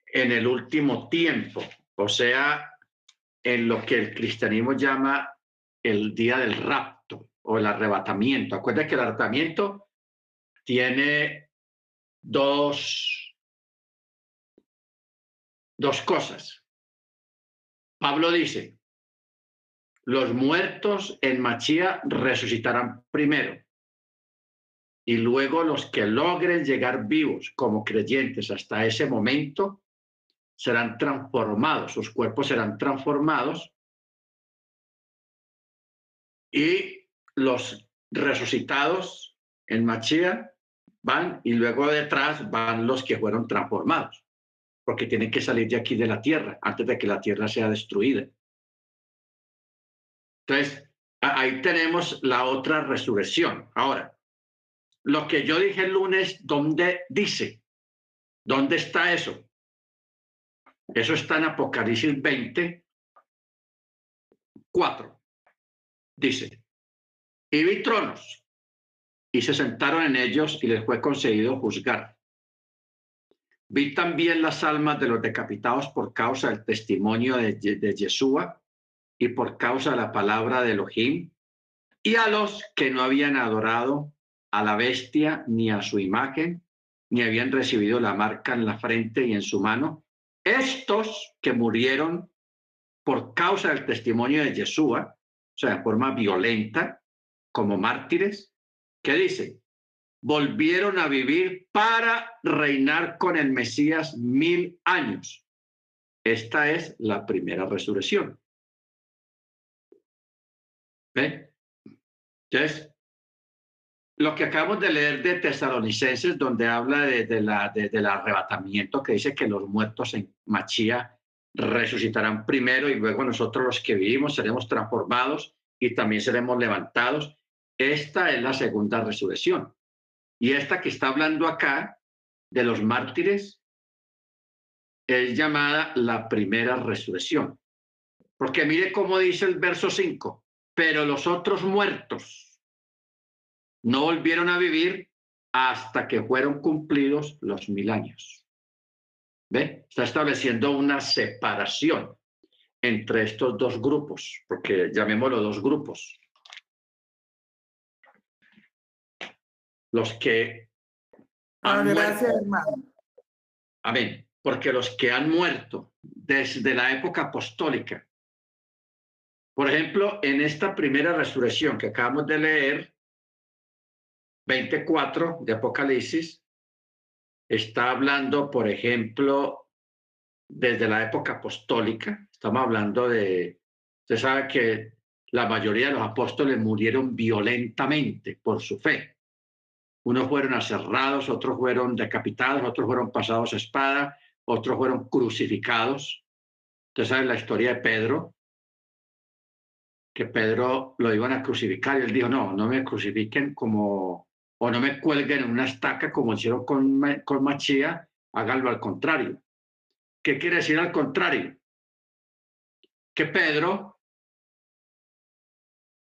en el último tiempo, o sea, en lo que el cristianismo llama el día del rapto o el arrebatamiento. Acuérdense que el arrebatamiento tiene dos, dos cosas. Pablo dice, los muertos en Machía resucitarán primero y luego los que logren llegar vivos como creyentes hasta ese momento serán transformados, sus cuerpos serán transformados y los resucitados en Machía van y luego detrás van los que fueron transformados, porque tienen que salir de aquí de la tierra antes de que la tierra sea destruida. Entonces, ahí tenemos la otra resurrección. Ahora, lo que yo dije el lunes, ¿dónde dice? ¿Dónde está eso? Eso está en Apocalipsis 20, 4 dice, y vi tronos, y se sentaron en ellos y les fue concedido juzgar. Vi también las almas de los decapitados por causa del testimonio de, de Yeshua y por causa de la palabra de Elohim, y a los que no habían adorado a la bestia ni a su imagen, ni habían recibido la marca en la frente y en su mano, estos que murieron por causa del testimonio de Yeshua o sea, de forma violenta, como mártires, ¿qué dice? Volvieron a vivir para reinar con el Mesías mil años. Esta es la primera resurrección. ¿Ve? Entonces, lo que acabamos de leer de Tesalonicenses, donde habla de, la, del arrebatamiento, que dice que los muertos en Machía resucitarán primero y luego nosotros los que vivimos seremos transformados y también seremos levantados. Esta es la segunda resurrección. Y esta que está hablando acá de los mártires es llamada la primera resurrección. Porque mire cómo dice el verso 5, pero los otros muertos no volvieron a vivir hasta que fueron cumplidos los mil años. ¿Ve? Está estableciendo una separación entre estos dos grupos, porque llamémoslo dos grupos. Los que han Gracias, hermano. Amén. Porque los que han muerto desde la época apostólica, por ejemplo, en esta primera resurrección que acabamos de leer, 24 de Apocalipsis, está hablando, por ejemplo, desde la época apostólica. Estamos hablando de, usted sabe que la mayoría de los apóstoles murieron violentamente por su fe. Unos fueron aserrados, otros fueron decapitados, otros fueron pasados a espada, otros fueron crucificados. Usted sabe la historia de Pedro, que Pedro lo iban a crucificar y él dijo, no, no me crucifiquen como o no me cuelguen en una estaca como hicieron con, con Machía, háganlo al contrario. ¿Qué quiere decir al contrario? Que Pedro,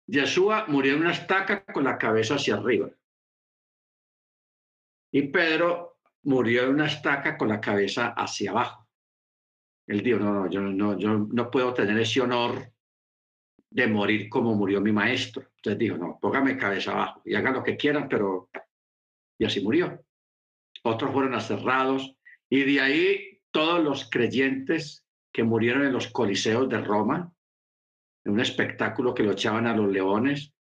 Yeshua murió en una estaca con la cabeza hacia arriba. Y Pedro murió en una estaca con la cabeza hacia abajo. Él dijo, no, no, yo no, yo no puedo tener ese honor de morir como murió mi maestro. Entonces dijo, no, póngame cabeza abajo y haga lo que quieran, pero... Y así murió. Otros fueron aserrados y de ahí todos los creyentes que murieron en los coliseos de Roma, en un espectáculo que lo echaban a los leones,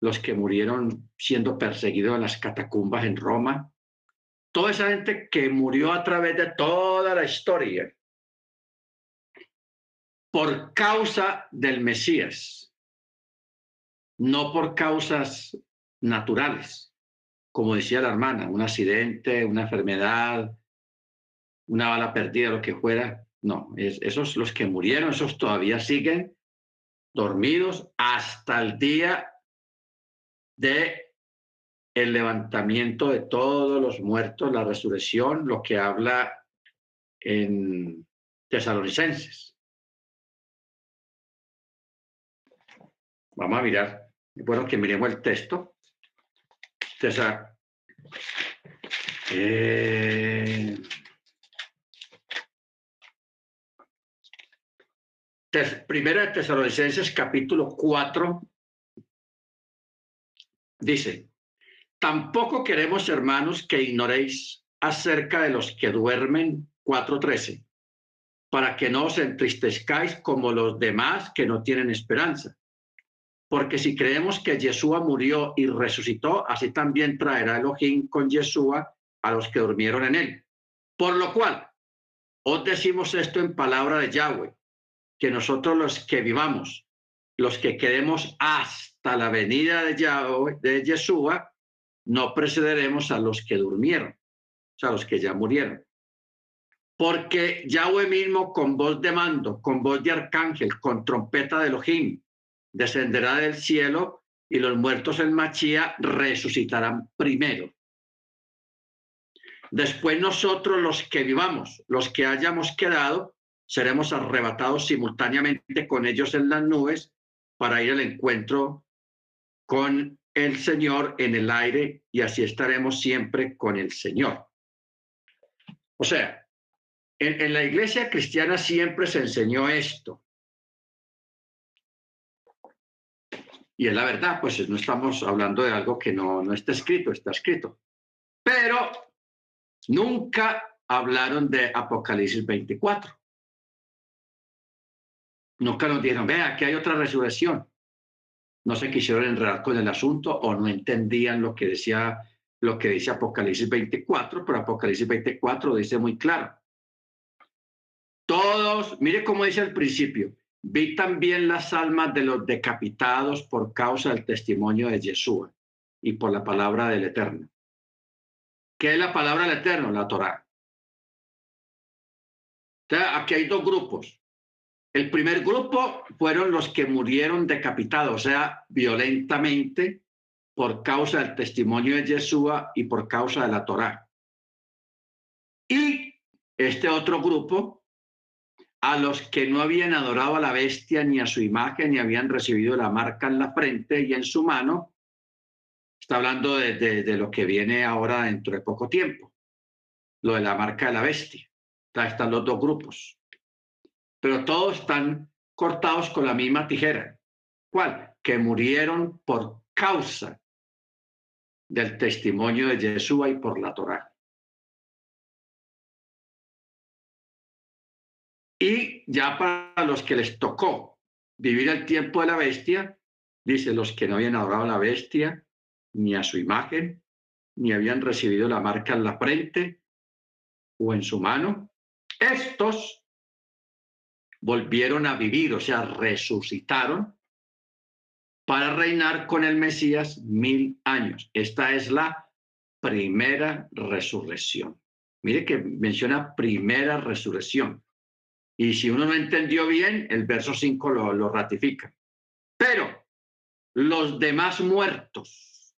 los que murieron siendo perseguidos en las catacumbas en Roma, toda esa gente que murió a través de toda la historia por causa del Mesías, no por causas naturales, como decía la hermana, un accidente, una enfermedad, una bala perdida, lo que fuera. No, esos los que murieron, esos todavía siguen dormidos hasta el día de el levantamiento de todos los muertos, la resurrección, lo que habla en Tesalonicenses. Vamos a mirar. Bueno, que miremos el texto. Eh, primera de Tesalonicenses, capítulo 4, dice, tampoco queremos, hermanos, que ignoréis acerca de los que duermen, 4.13, para que no os entristezcáis como los demás que no tienen esperanza. Porque si creemos que Yeshua murió y resucitó, así también traerá Elohim con Yeshua a los que durmieron en él. Por lo cual, os decimos esto en palabra de Yahweh, que nosotros los que vivamos, los que quedemos hasta la venida de Yahweh, de Yeshua, no precederemos a los que durmieron, a los que ya murieron. Porque Yahweh mismo con voz de mando, con voz de arcángel, con trompeta de Elohim, descenderá del cielo y los muertos en Machía resucitarán primero. Después nosotros los que vivamos, los que hayamos quedado, seremos arrebatados simultáneamente con ellos en las nubes para ir al encuentro con el Señor en el aire y así estaremos siempre con el Señor. O sea, en, la iglesia cristiana siempre se enseñó esto. Y es la verdad, pues no estamos hablando de algo que no, no está escrito, está escrito. Pero nunca hablaron de Apocalipsis 24. Nunca nos dijeron, vea, que hay otra resurrección. No se quisieron enredar con el asunto o no entendían lo que decía lo que dice Apocalipsis 24, pero Apocalipsis 24 dice muy claro. Todos, mire cómo dice al principio, Vi también las almas de los decapitados por causa del testimonio de Yeshua y por la palabra del Eterno. ¿Qué es la palabra del Eterno? La Torá. aquí hay dos grupos. El primer grupo fueron los que murieron decapitados, o sea, violentamente por causa del testimonio de Yeshua y por causa de la Torá. Y este otro grupo a los que no habían adorado a la bestia ni a su imagen ni habían recibido la marca en la frente y en su mano. Está hablando de, lo que viene ahora dentro de poco tiempo, lo de la marca de la bestia. están los dos grupos, pero todos están cortados con la misma tijera. ¿Cuál? Que murieron por causa del testimonio de Yeshua y por la Torá. Y ya para los que les tocó vivir el tiempo de la bestia, dice, los que no habían adorado a la bestia, ni a su imagen, ni habían recibido la marca en la frente o en su mano, estos volvieron a vivir, o sea, resucitaron para reinar con el Mesías mil años. Esta es la primera resurrección. Mire que menciona primera resurrección. Y si uno no entendió bien, el verso 5 lo, ratifica. Pero los demás muertos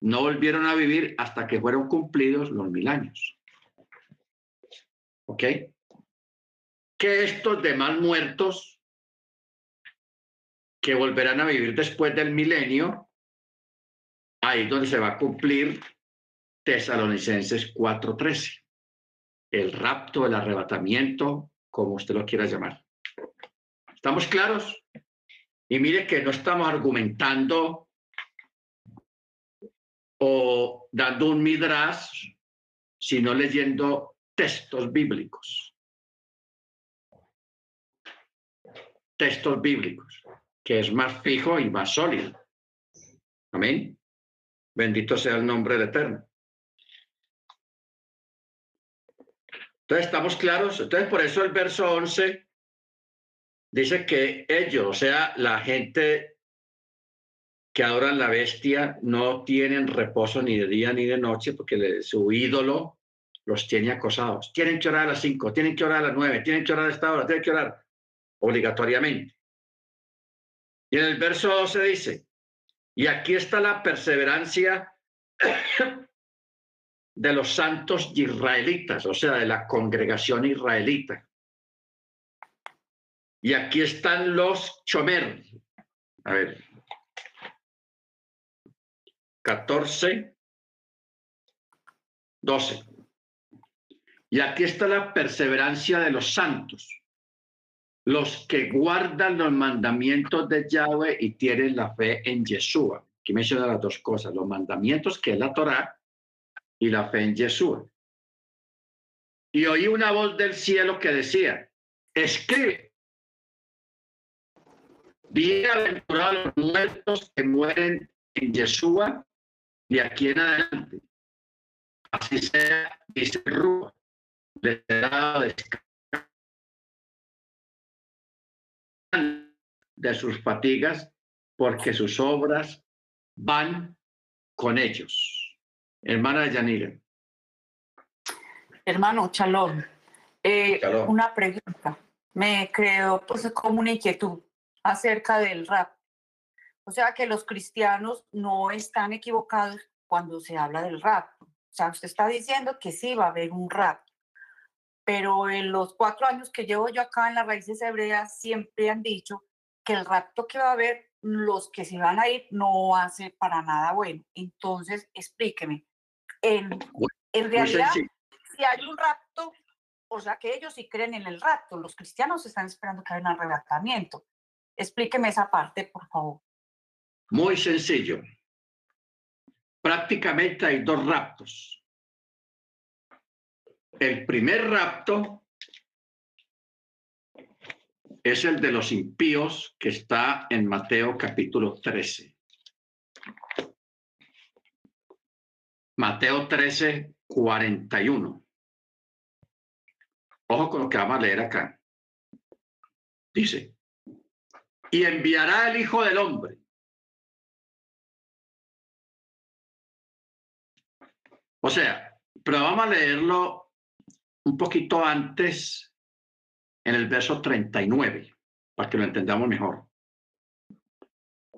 no volvieron a vivir hasta que fueron cumplidos los mil años. ¿Ok? Que estos demás muertos que volverán a vivir después del milenio, ahí donde se va a cumplir Tesalonicenses 4:13. El rapto, el arrebatamiento, como usted lo quiera llamar. ¿Estamos claros? Y mire que no estamos argumentando o dando un midrash, sino leyendo textos bíblicos. Textos bíblicos, que es más fijo y más sólido. Amén. Bendito sea el nombre del Eterno. Entonces, ¿estamos claros? Entonces, por eso el verso 11 dice que ellos, o sea, la gente que adoran la bestia, no tienen reposo ni de día ni de noche porque su ídolo los tiene acosados. Tienen que orar a las 5, tienen que orar a las 9, tienen que orar a esta hora, tienen que orar obligatoriamente. Y en el verso 12 dice, y aquí está la perseverancia de los santos israelitas, o sea, de la congregación israelita. Y aquí están los chomer. A ver. 14, 12. Y aquí está la perseverancia de los santos, los que guardan los mandamientos de Yahweh y tienen la fe en Yeshua. Aquí menciona las dos cosas, los mandamientos que es la Torá y la fe en Yeshua. Y oí una voz del cielo que decía, escribe, bienaventurados los muertos que mueren en Yeshua y aquí en adelante. Así sea, dice Rúa, de de sus fatigas, porque sus obras van con ellos. Hermana Yanira. Hermano Chalón, eh, una pregunta. Me creo pues como una inquietud acerca del rap. O sea que los cristianos no están equivocados cuando se habla del rap. O sea, usted está diciendo que sí va a haber un rap, pero en los cuatro años que llevo yo acá en las raíces hebreas siempre han dicho que el rapto que va a haber, los que se van a ir, no hace para nada bueno. Entonces, explíqueme. En, en realidad, si hay un rapto, o sea que ellos sí creen en el rapto, los cristianos están esperando que haya un arrebatamiento. Explíqueme esa parte, por favor. Muy sencillo. Prácticamente hay dos raptos. El primer rapto es el de los impíos que está en Mateo capítulo 13. Mateo 13, 41. Ojo con lo que vamos a leer acá. Dice, y enviará el Hijo del Hombre O sea, pero vamos a leerlo un poquito antes en el verso 39, para que lo entendamos mejor.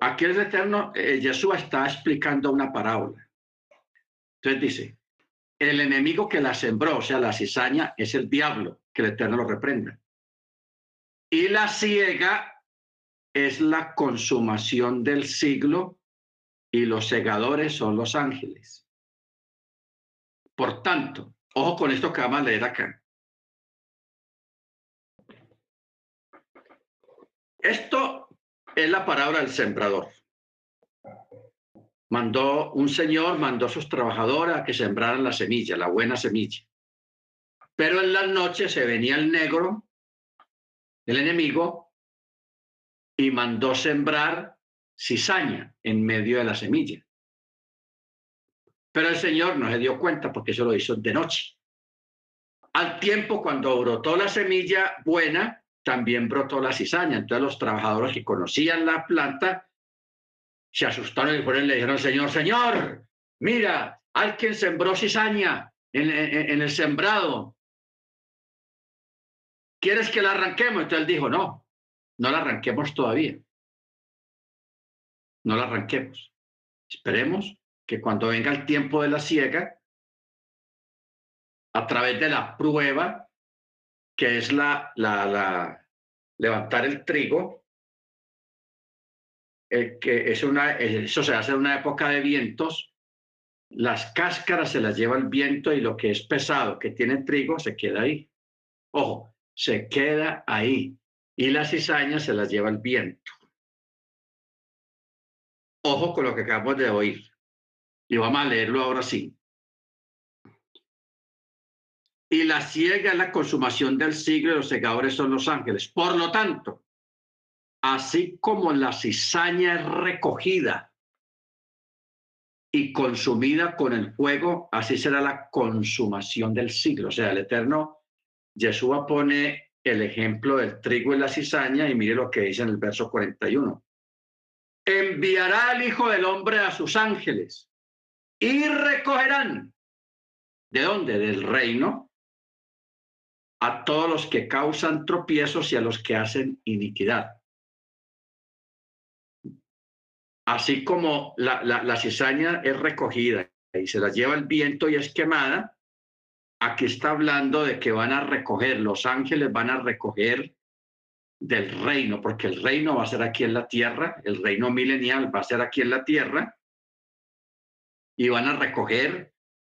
Aquí el Eterno, eh, Jesús está explicando una parábola. Entonces dice, el enemigo que la sembró, o sea, la cizaña, es el diablo, que el Eterno lo reprenda. Y la ciega es la consumación del siglo y los segadores son los ángeles. Por tanto, ojo con esto que vamos a acá. Esto es la palabra del sembrador. Mandó un señor, mandó a sus trabajadores a que sembraran la semilla, la buena semilla. Pero en las noches se venía el negro, el enemigo, y mandó sembrar cizaña en medio de la semilla. Pero el Señor no se dio cuenta porque eso lo hizo de noche. Al tiempo, cuando brotó la semilla buena, también brotó la cizaña. Entonces los trabajadores que conocían la planta se asustaron y le dijeron, Señor, Señor, mira, hay quien sembró cizaña en, en el sembrado. ¿Quieres que la arranquemos? Entonces él dijo, no, no la arranquemos todavía. No la arranquemos. Esperemos que cuando venga el tiempo de la siega, a través de la prueba, que es la, la, levantar el trigo, eh, que es una, eso se hace en una época de vientos, las cáscaras se las lleva el viento y lo que es pesado, que tiene trigo, se queda ahí. Ojo, se queda ahí. Y las cizañas se las lleva el viento. Ojo con lo que acabamos de oír. Y vamos a leerlo ahora sí. Y la ciega es la consumación del siglo y los segadores son los ángeles. Por lo tanto, así como la cizaña es recogida y consumida con el fuego, así será la consumación del siglo. O sea, el Eterno, Yeshua pone el ejemplo del trigo y la cizaña y mire lo que dice en el verso 41. Enviará al Hijo del Hombre a sus ángeles y recogerán. ¿De dónde? Del reino. A todos los que causan tropiezos y a los que hacen iniquidad así como la, cizaña es recogida y se la lleva el viento y es quemada, aquí está hablando de que van a recoger, los ángeles van a recoger del reino, porque el reino va a ser aquí en la tierra, el reino milenial va a ser aquí en la tierra, y van a recoger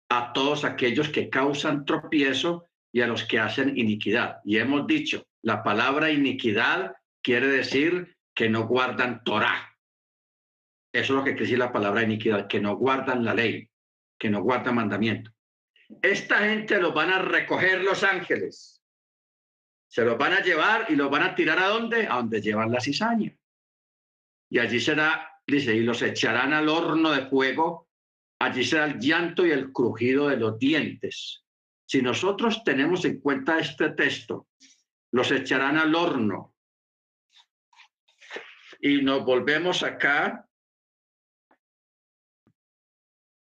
a todos aquellos que causan tropiezo y a los que hacen iniquidad. Y hemos dicho, la palabra iniquidad quiere decir que no guardan Torah, eso es lo que quiere decir la palabra iniquidad, que no guardan la ley, que no guardan mandamiento. Esta gente los van a recoger los ángeles. Se los van a llevar y los van a tirar a dónde? A donde llevan la cizaña. Y allí será, dice, y los echarán al horno de fuego. Allí será el llanto y el crujido de los dientes. Si nosotros tenemos en cuenta este texto, los echarán al horno. Y nos volvemos acá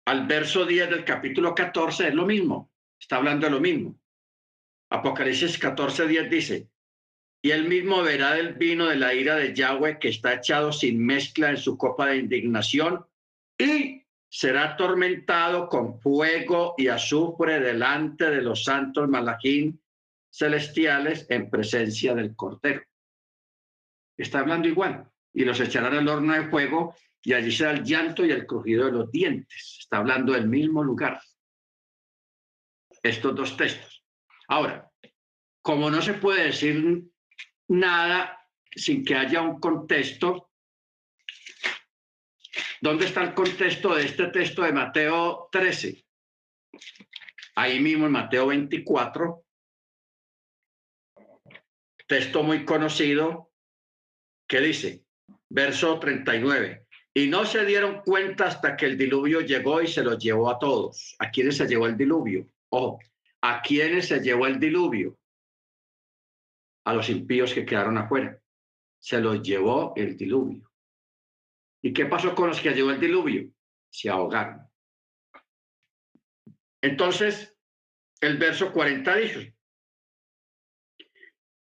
al verso 10 del capítulo 14 es lo mismo, está hablando de lo mismo. Apocalipsis 14, 10 dice, y él mismo verá del vino de la ira de Yahweh que está echado sin mezcla en su copa de indignación y será atormentado con fuego y azufre delante de los santos malajín celestiales en presencia del Cordero. Está hablando igual. Y los echarán al horno de fuego y allí será el llanto y el crujido de los dientes. Está hablando del mismo lugar. Estos dos textos. Ahora, como no se puede decir nada sin que haya un contexto, ¿dónde está el contexto de este texto de Mateo 13? Ahí mismo en Mateo 24, texto muy conocido, que dice, verso 39, y no se dieron cuenta hasta que el diluvio llegó y se los llevó a todos. ¿A quiénes se llevó el diluvio? Ojo, ¿a quiénes se llevó el diluvio? A los impíos que quedaron afuera. Se los llevó el diluvio. ¿Y qué pasó con los que llevó el diluvio? Se ahogaron. Entonces, el verso 40 dice,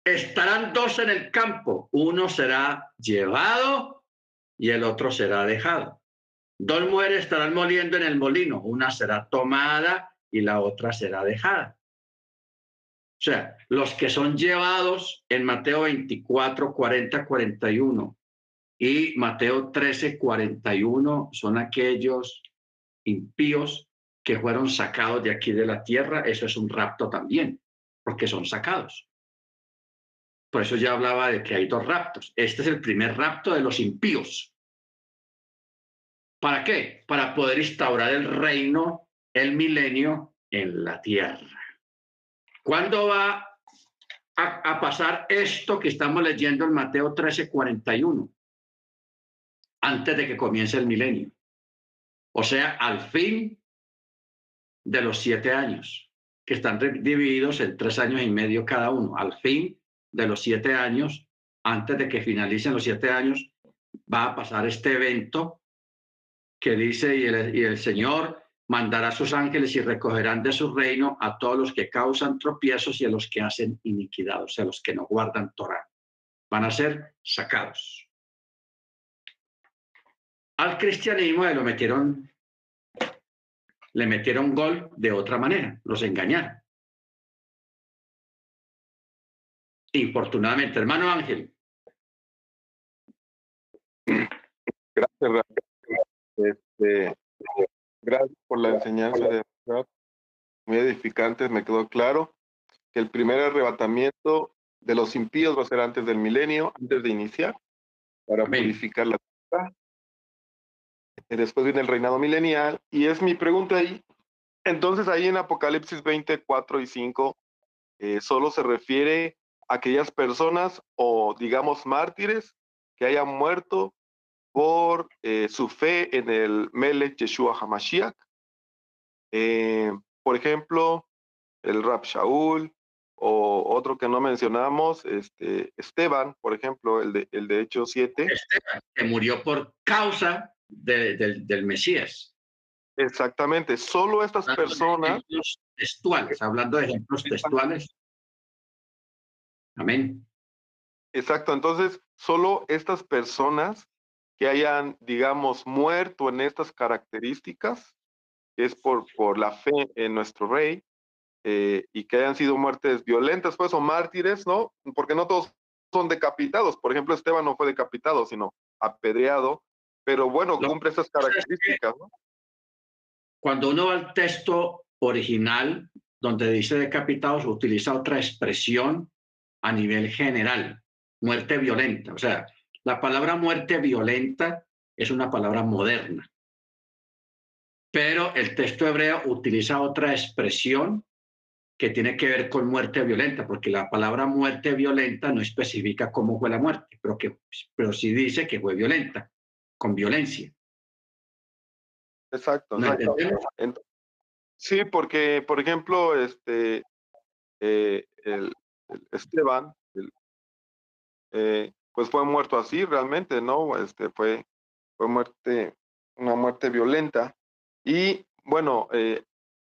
estarán dos en el campo, uno será llevado y el otro será dejado. Dos mujeres estarán moliendo en el molino, una será tomada y la otra será dejada. O sea, los que son llevados en Mateo 24, 40, 41 y Mateo 13, 41 son aquellos impíos que fueron sacados de aquí de la tierra. Eso es un rapto también, porque son sacados. Por eso ya hablaba de que hay dos raptos. Este es el primer rapto de los impíos. ¿Para qué? Para poder instaurar el reino, el milenio en la tierra. ¿Cuándo va a, pasar esto que estamos leyendo en Mateo 13, 41? Antes de que comience el milenio. O sea, al fin de los siete años, que están divididos en tres años y medio cada uno. Al fin de los siete años, antes de que finalicen los siete años, va a pasar este evento que dice, y el, Señor mandará a sus ángeles y recogerán de su reino a todos los que causan tropiezos y a los que hacen iniquidad, o sea, los que no guardan Torah. Van a ser sacados. Al cristianismo le lo metieron, le metieron gol de otra manera, los engañaron. Infortunadamente, hermano Ángel. Gracias, este, gracias por la enseñanza de muy edificante, me quedó claro que el primer arrebatamiento de los impíos va a ser antes del milenio, antes de iniciar, para purificar la tierra. Después viene el reinado milenial, y es mi pregunta ahí. Entonces ahí en Apocalipsis 24 y 5 eh, solo se refiere a aquellas personas o digamos mártires que hayan muerto por eh, su fe en el Melech Yeshua HaMashiach. Eh, por ejemplo, el Rab Shaul, o otro que no mencionamos, este, Esteban, por ejemplo, el de, el de Hechos 7. Esteban, que murió por causa del Mesías. Exactamente, solo estas personas. textuales, hablando de ejemplos textuales. Amén. Exacto, entonces, solo estas personas que hayan, digamos, muerto en estas características, es por, por la fe en nuestro rey, eh, y que hayan sido muertes violentas, pues, o mártires, ¿no? Porque no todos son decapitados. Por ejemplo, Esteban no fue decapitado, sino apedreado, pero bueno, cumple esas características, ¿no? Cuando uno va al texto original, donde dice decapitados, utiliza otra expresión a nivel general, muerte violenta. O sea, la palabra muerte violenta es una palabra moderna. Pero el texto hebreo utiliza otra expresión que tiene que ver con muerte violenta, porque la palabra muerte violenta no especifica cómo fue la muerte, pero, que, pero sí dice que fue violenta, con violencia. Exacto. Sí, porque, por ejemplo, este, eh, el, Esteban, eh, pues fue muerto así realmente, ¿no? Este, fue, fue muerte, una muerte violenta. Y bueno, eh,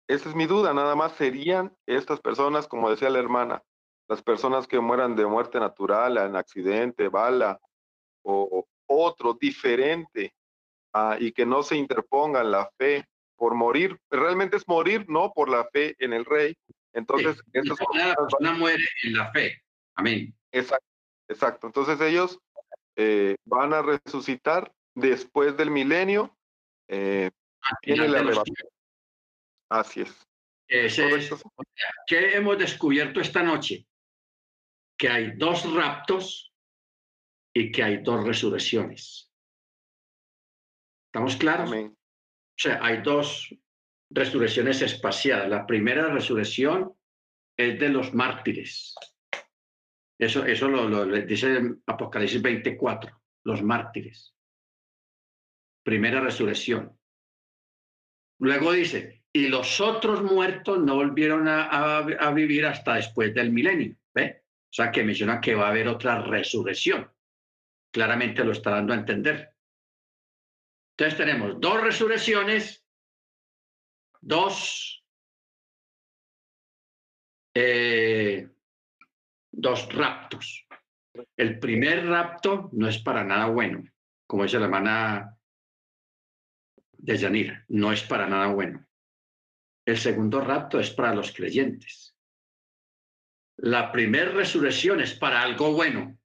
esa es mi duda, nada más serían estas personas, como decía la hermana, las personas que mueran de muerte natural, en accidente, bala o otro diferente ah, y que no se interpongan la fe por morir, realmente es morir, no por la fe en el rey. Entonces, estas la persona muere en la fe. Amén. Exacto, exacto. Entonces ellos eh, van a resucitar después del milenio. Eh, tiene la Así es. ¿Qué hemos descubierto esta noche? Que hay dos raptos y que hay dos resurrecciones. ¿Estamos claros? O sea, hay dos resurrecciones espaciadas. La primera resurrección es de los mártires. Eso, eso lo, lo dice Apocalipsis 24, los mártires. Primera resurrección. Luego dice, y los otros muertos no volvieron a, vivir hasta después del milenio. ¿ve? O sea, que menciona que va a haber otra resurrección. Claramente lo está dando a entender. Entonces tenemos dos resurrecciones, dos, eh, dos raptos. El primer rapto no es para nada bueno, como dice la hermana de Yanira, no es para nada bueno. El segundo rapto es para los creyentes. La primera resurrección es para algo bueno.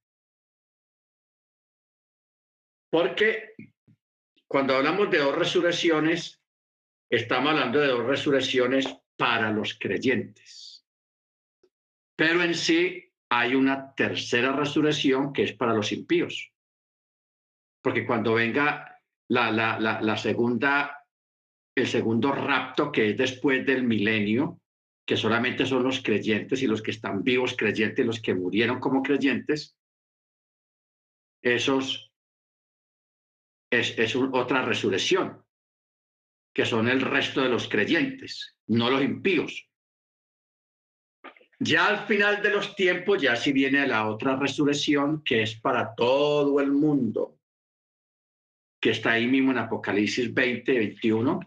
Porque cuando hablamos de dos resurrecciones, estamos hablando de dos resurrecciones para los creyentes. Pero en sí hay una tercera resurrección que es para los impíos. Porque cuando venga la, la, la, segunda el segundo rapto, que es después del milenio, que solamente son los creyentes y los que están vivos creyentes, los que murieron como creyentes, esos es, es otra resurrección, que son el resto de los creyentes, no los impíos. Ya al final de los tiempos, ya si viene la otra resurrección, que es para todo el mundo, que está ahí mismo en Apocalipsis 20, 21,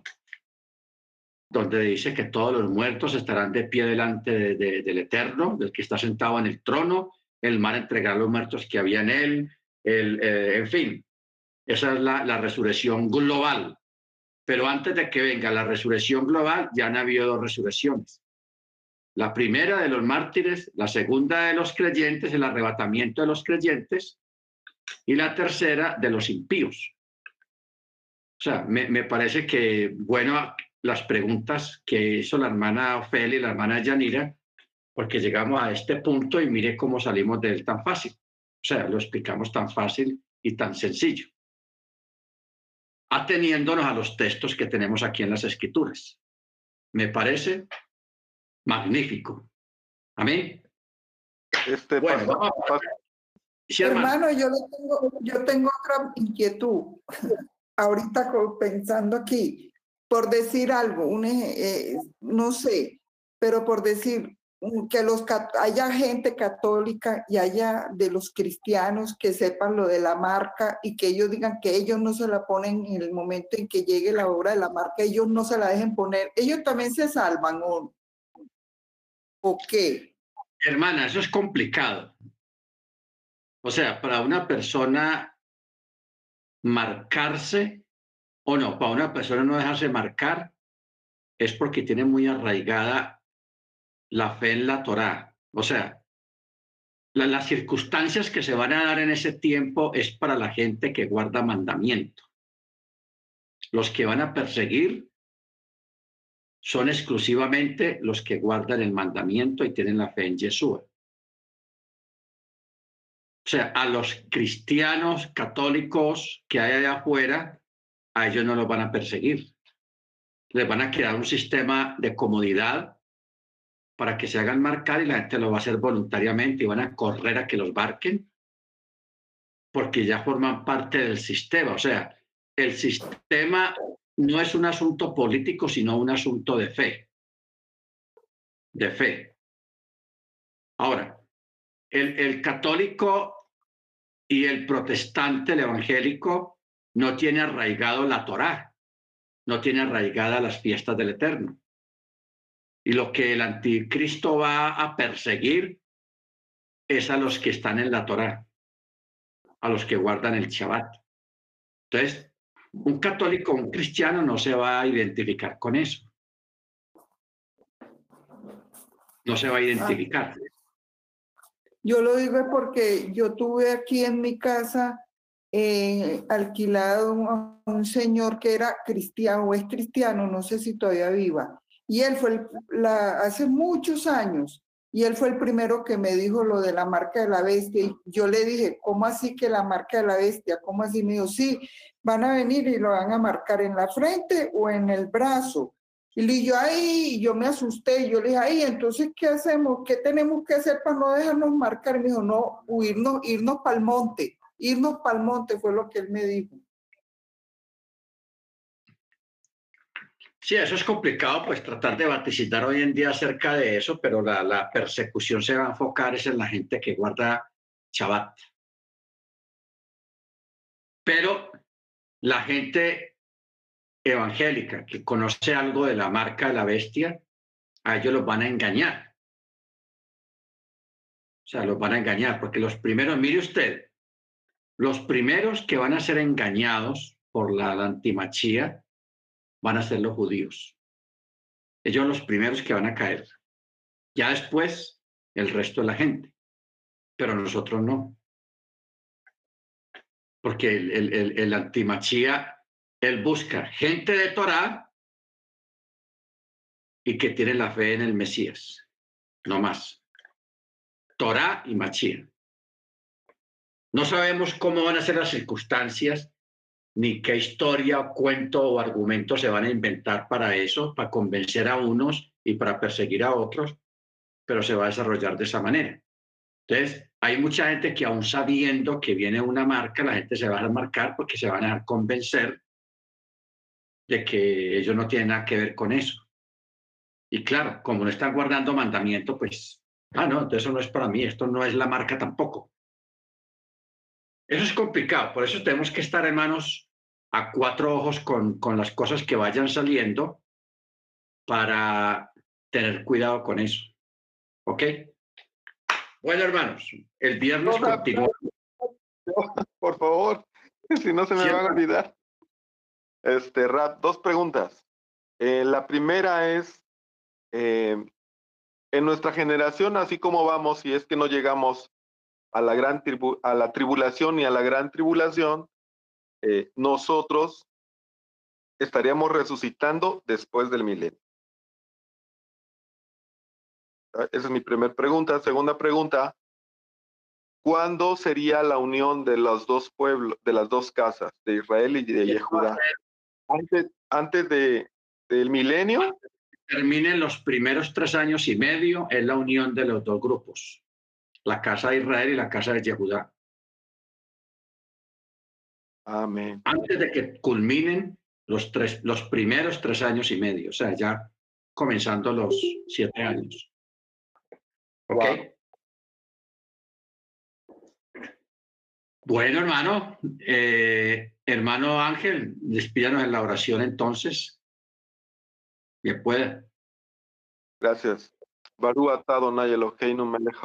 donde dice que todos los muertos estarán de pie delante del Eterno, del que está sentado en el trono, el mar entregará a los muertos que había en él, el, eh, en fin, esa es la, la resurrección global. Pero antes de que venga la resurrección global, ya han habido dos resurrecciones. La primera de los mártires, la segunda de los creyentes, el arrebatamiento de los creyentes, y la tercera de los impíos. O sea, me, me parece que, bueno, las preguntas que hizo la hermana Ofelia y la hermana Yanira, porque llegamos a este punto y mire cómo salimos de él tan fácil. O sea, lo explicamos tan fácil y tan sencillo. Ateniéndonos a los textos que tenemos aquí en las escrituras. Me parece magnífico. Amén. Este, bueno, hermano, yo, tengo, yo tengo otra inquietud. Ahorita pensando aquí, por decir algo, un, eh, no sé, pero por decir, que los haya gente católica y haya de los cristianos que sepan lo de la marca y que ellos digan que ellos no se la ponen en el momento en que llegue la hora de la marca, ellos no se la dejen poner, ellos también se salvan o, o qué. Hermana, eso es complicado. O sea, para una persona marcarse o no, para una persona no dejarse marcar es porque tiene muy arraigada la fe en la Torá. O sea, las circunstancias que se van a dar en ese tiempo es para la gente que guarda mandamiento. Los que van a perseguir son exclusivamente los que guardan el mandamiento y tienen la fe en Yeshua. O sea, a los cristianos católicos que hay allá afuera, a ellos no los van a perseguir. Les van a crear un sistema de comodidad para que se hagan marcar y la gente lo va a hacer voluntariamente y van a correr a que los barquen porque ya forman parte del sistema. O sea, el sistema no es un asunto político, sino un asunto de fe. De fe. Ahora, el, el católico y el protestante, el evangélico, no tiene arraigado la Torá, no tiene arraigada las fiestas del Eterno. Y lo que el anticristo va a perseguir es a los que están en la Torá, a los que guardan el Shabbat. Entonces, un católico, un cristiano no se va a identificar con eso. No se va a identificar. Yo lo digo porque yo tuve aquí en mi casa eh, alquilado a un señor que era cristiano o es cristiano, no sé si todavía viva, y él fue hace muchos años, y él fue el primero que me dijo lo de la marca de la bestia. Y yo le dije, ¿cómo así que la marca de la bestia? ¿Cómo así? Me dijo, sí, van a venir y lo van a marcar en la frente o en el brazo. Y le dije, ay, yo me asusté, yo le dije, ay, entonces, ¿qué hacemos? ¿Qué tenemos que hacer para no dejarnos marcar? Me dijo, no, irnos, irnos para el monte, irnos para el monte, fue lo que él me dijo. Sí, eso es complicado, pues tratar de vaticinar hoy en día acerca de eso, pero la, persecución se va a enfocar es en la gente que guarda Shabbat. Pero la gente evangélica que conoce algo de la marca de la bestia, a ellos los van a engañar. O sea, los van a engañar, porque los primeros, mire usted, los primeros que van a ser engañados por la antimachía van a ser los judíos. Ellos los primeros que van a caer. Ya después, el resto de la gente. Pero nosotros no. Porque el, el, el, antimachía, él busca gente de Torah y que tiene la fe en el Mesías. No más. Torah y Machía. No sabemos cómo van a ser las circunstancias ni qué historia, cuento o argumento se van a inventar para eso, para convencer a unos y para perseguir a otros, pero se va a desarrollar de esa manera. Entonces, hay mucha gente que aún sabiendo que viene una marca, la gente se va a marcar porque se van a convencer de que ellos no tienen nada que ver con eso. Y claro, como no están guardando mandamiento, pues, ah, no, entonces eso no es para mí, esto no es la marca tampoco. Eso es complicado, por eso tenemos que estar, hermanos, a cuatro ojos con, con las cosas que vayan saliendo para tener cuidado con eso. ¿Ok? Bueno, hermanos, el viernes continúa. Por favor, si no se me van a olvidar. Este, Rat, dos preguntas. Eh, la primera es, eh, en nuestra generación, así como vamos, si es que no llegamos a la gran a la tribulación y a la gran tribulación, eh, nosotros estaríamos resucitando después del milenio. Ah, esa es mi primera pregunta. Segunda pregunta, ¿cuándo sería la unión de los dos pueblos, de las dos casas, de Israel y de Judá? Antes, antes de, del milenio. Terminen los primeros tres años y medio es la unión de los dos grupos, la casa de Israel y la casa de Yehudá. Amén. Antes de que culminen los, tres, los primeros tres años y medio, o sea, ya comenzando los siete años. ¿Ok? Bueno, hermano, eh, hermano Ángel, despídanos en la oración entonces. Bien puede. Gracias. Barú atado Nayelo Heinu Melech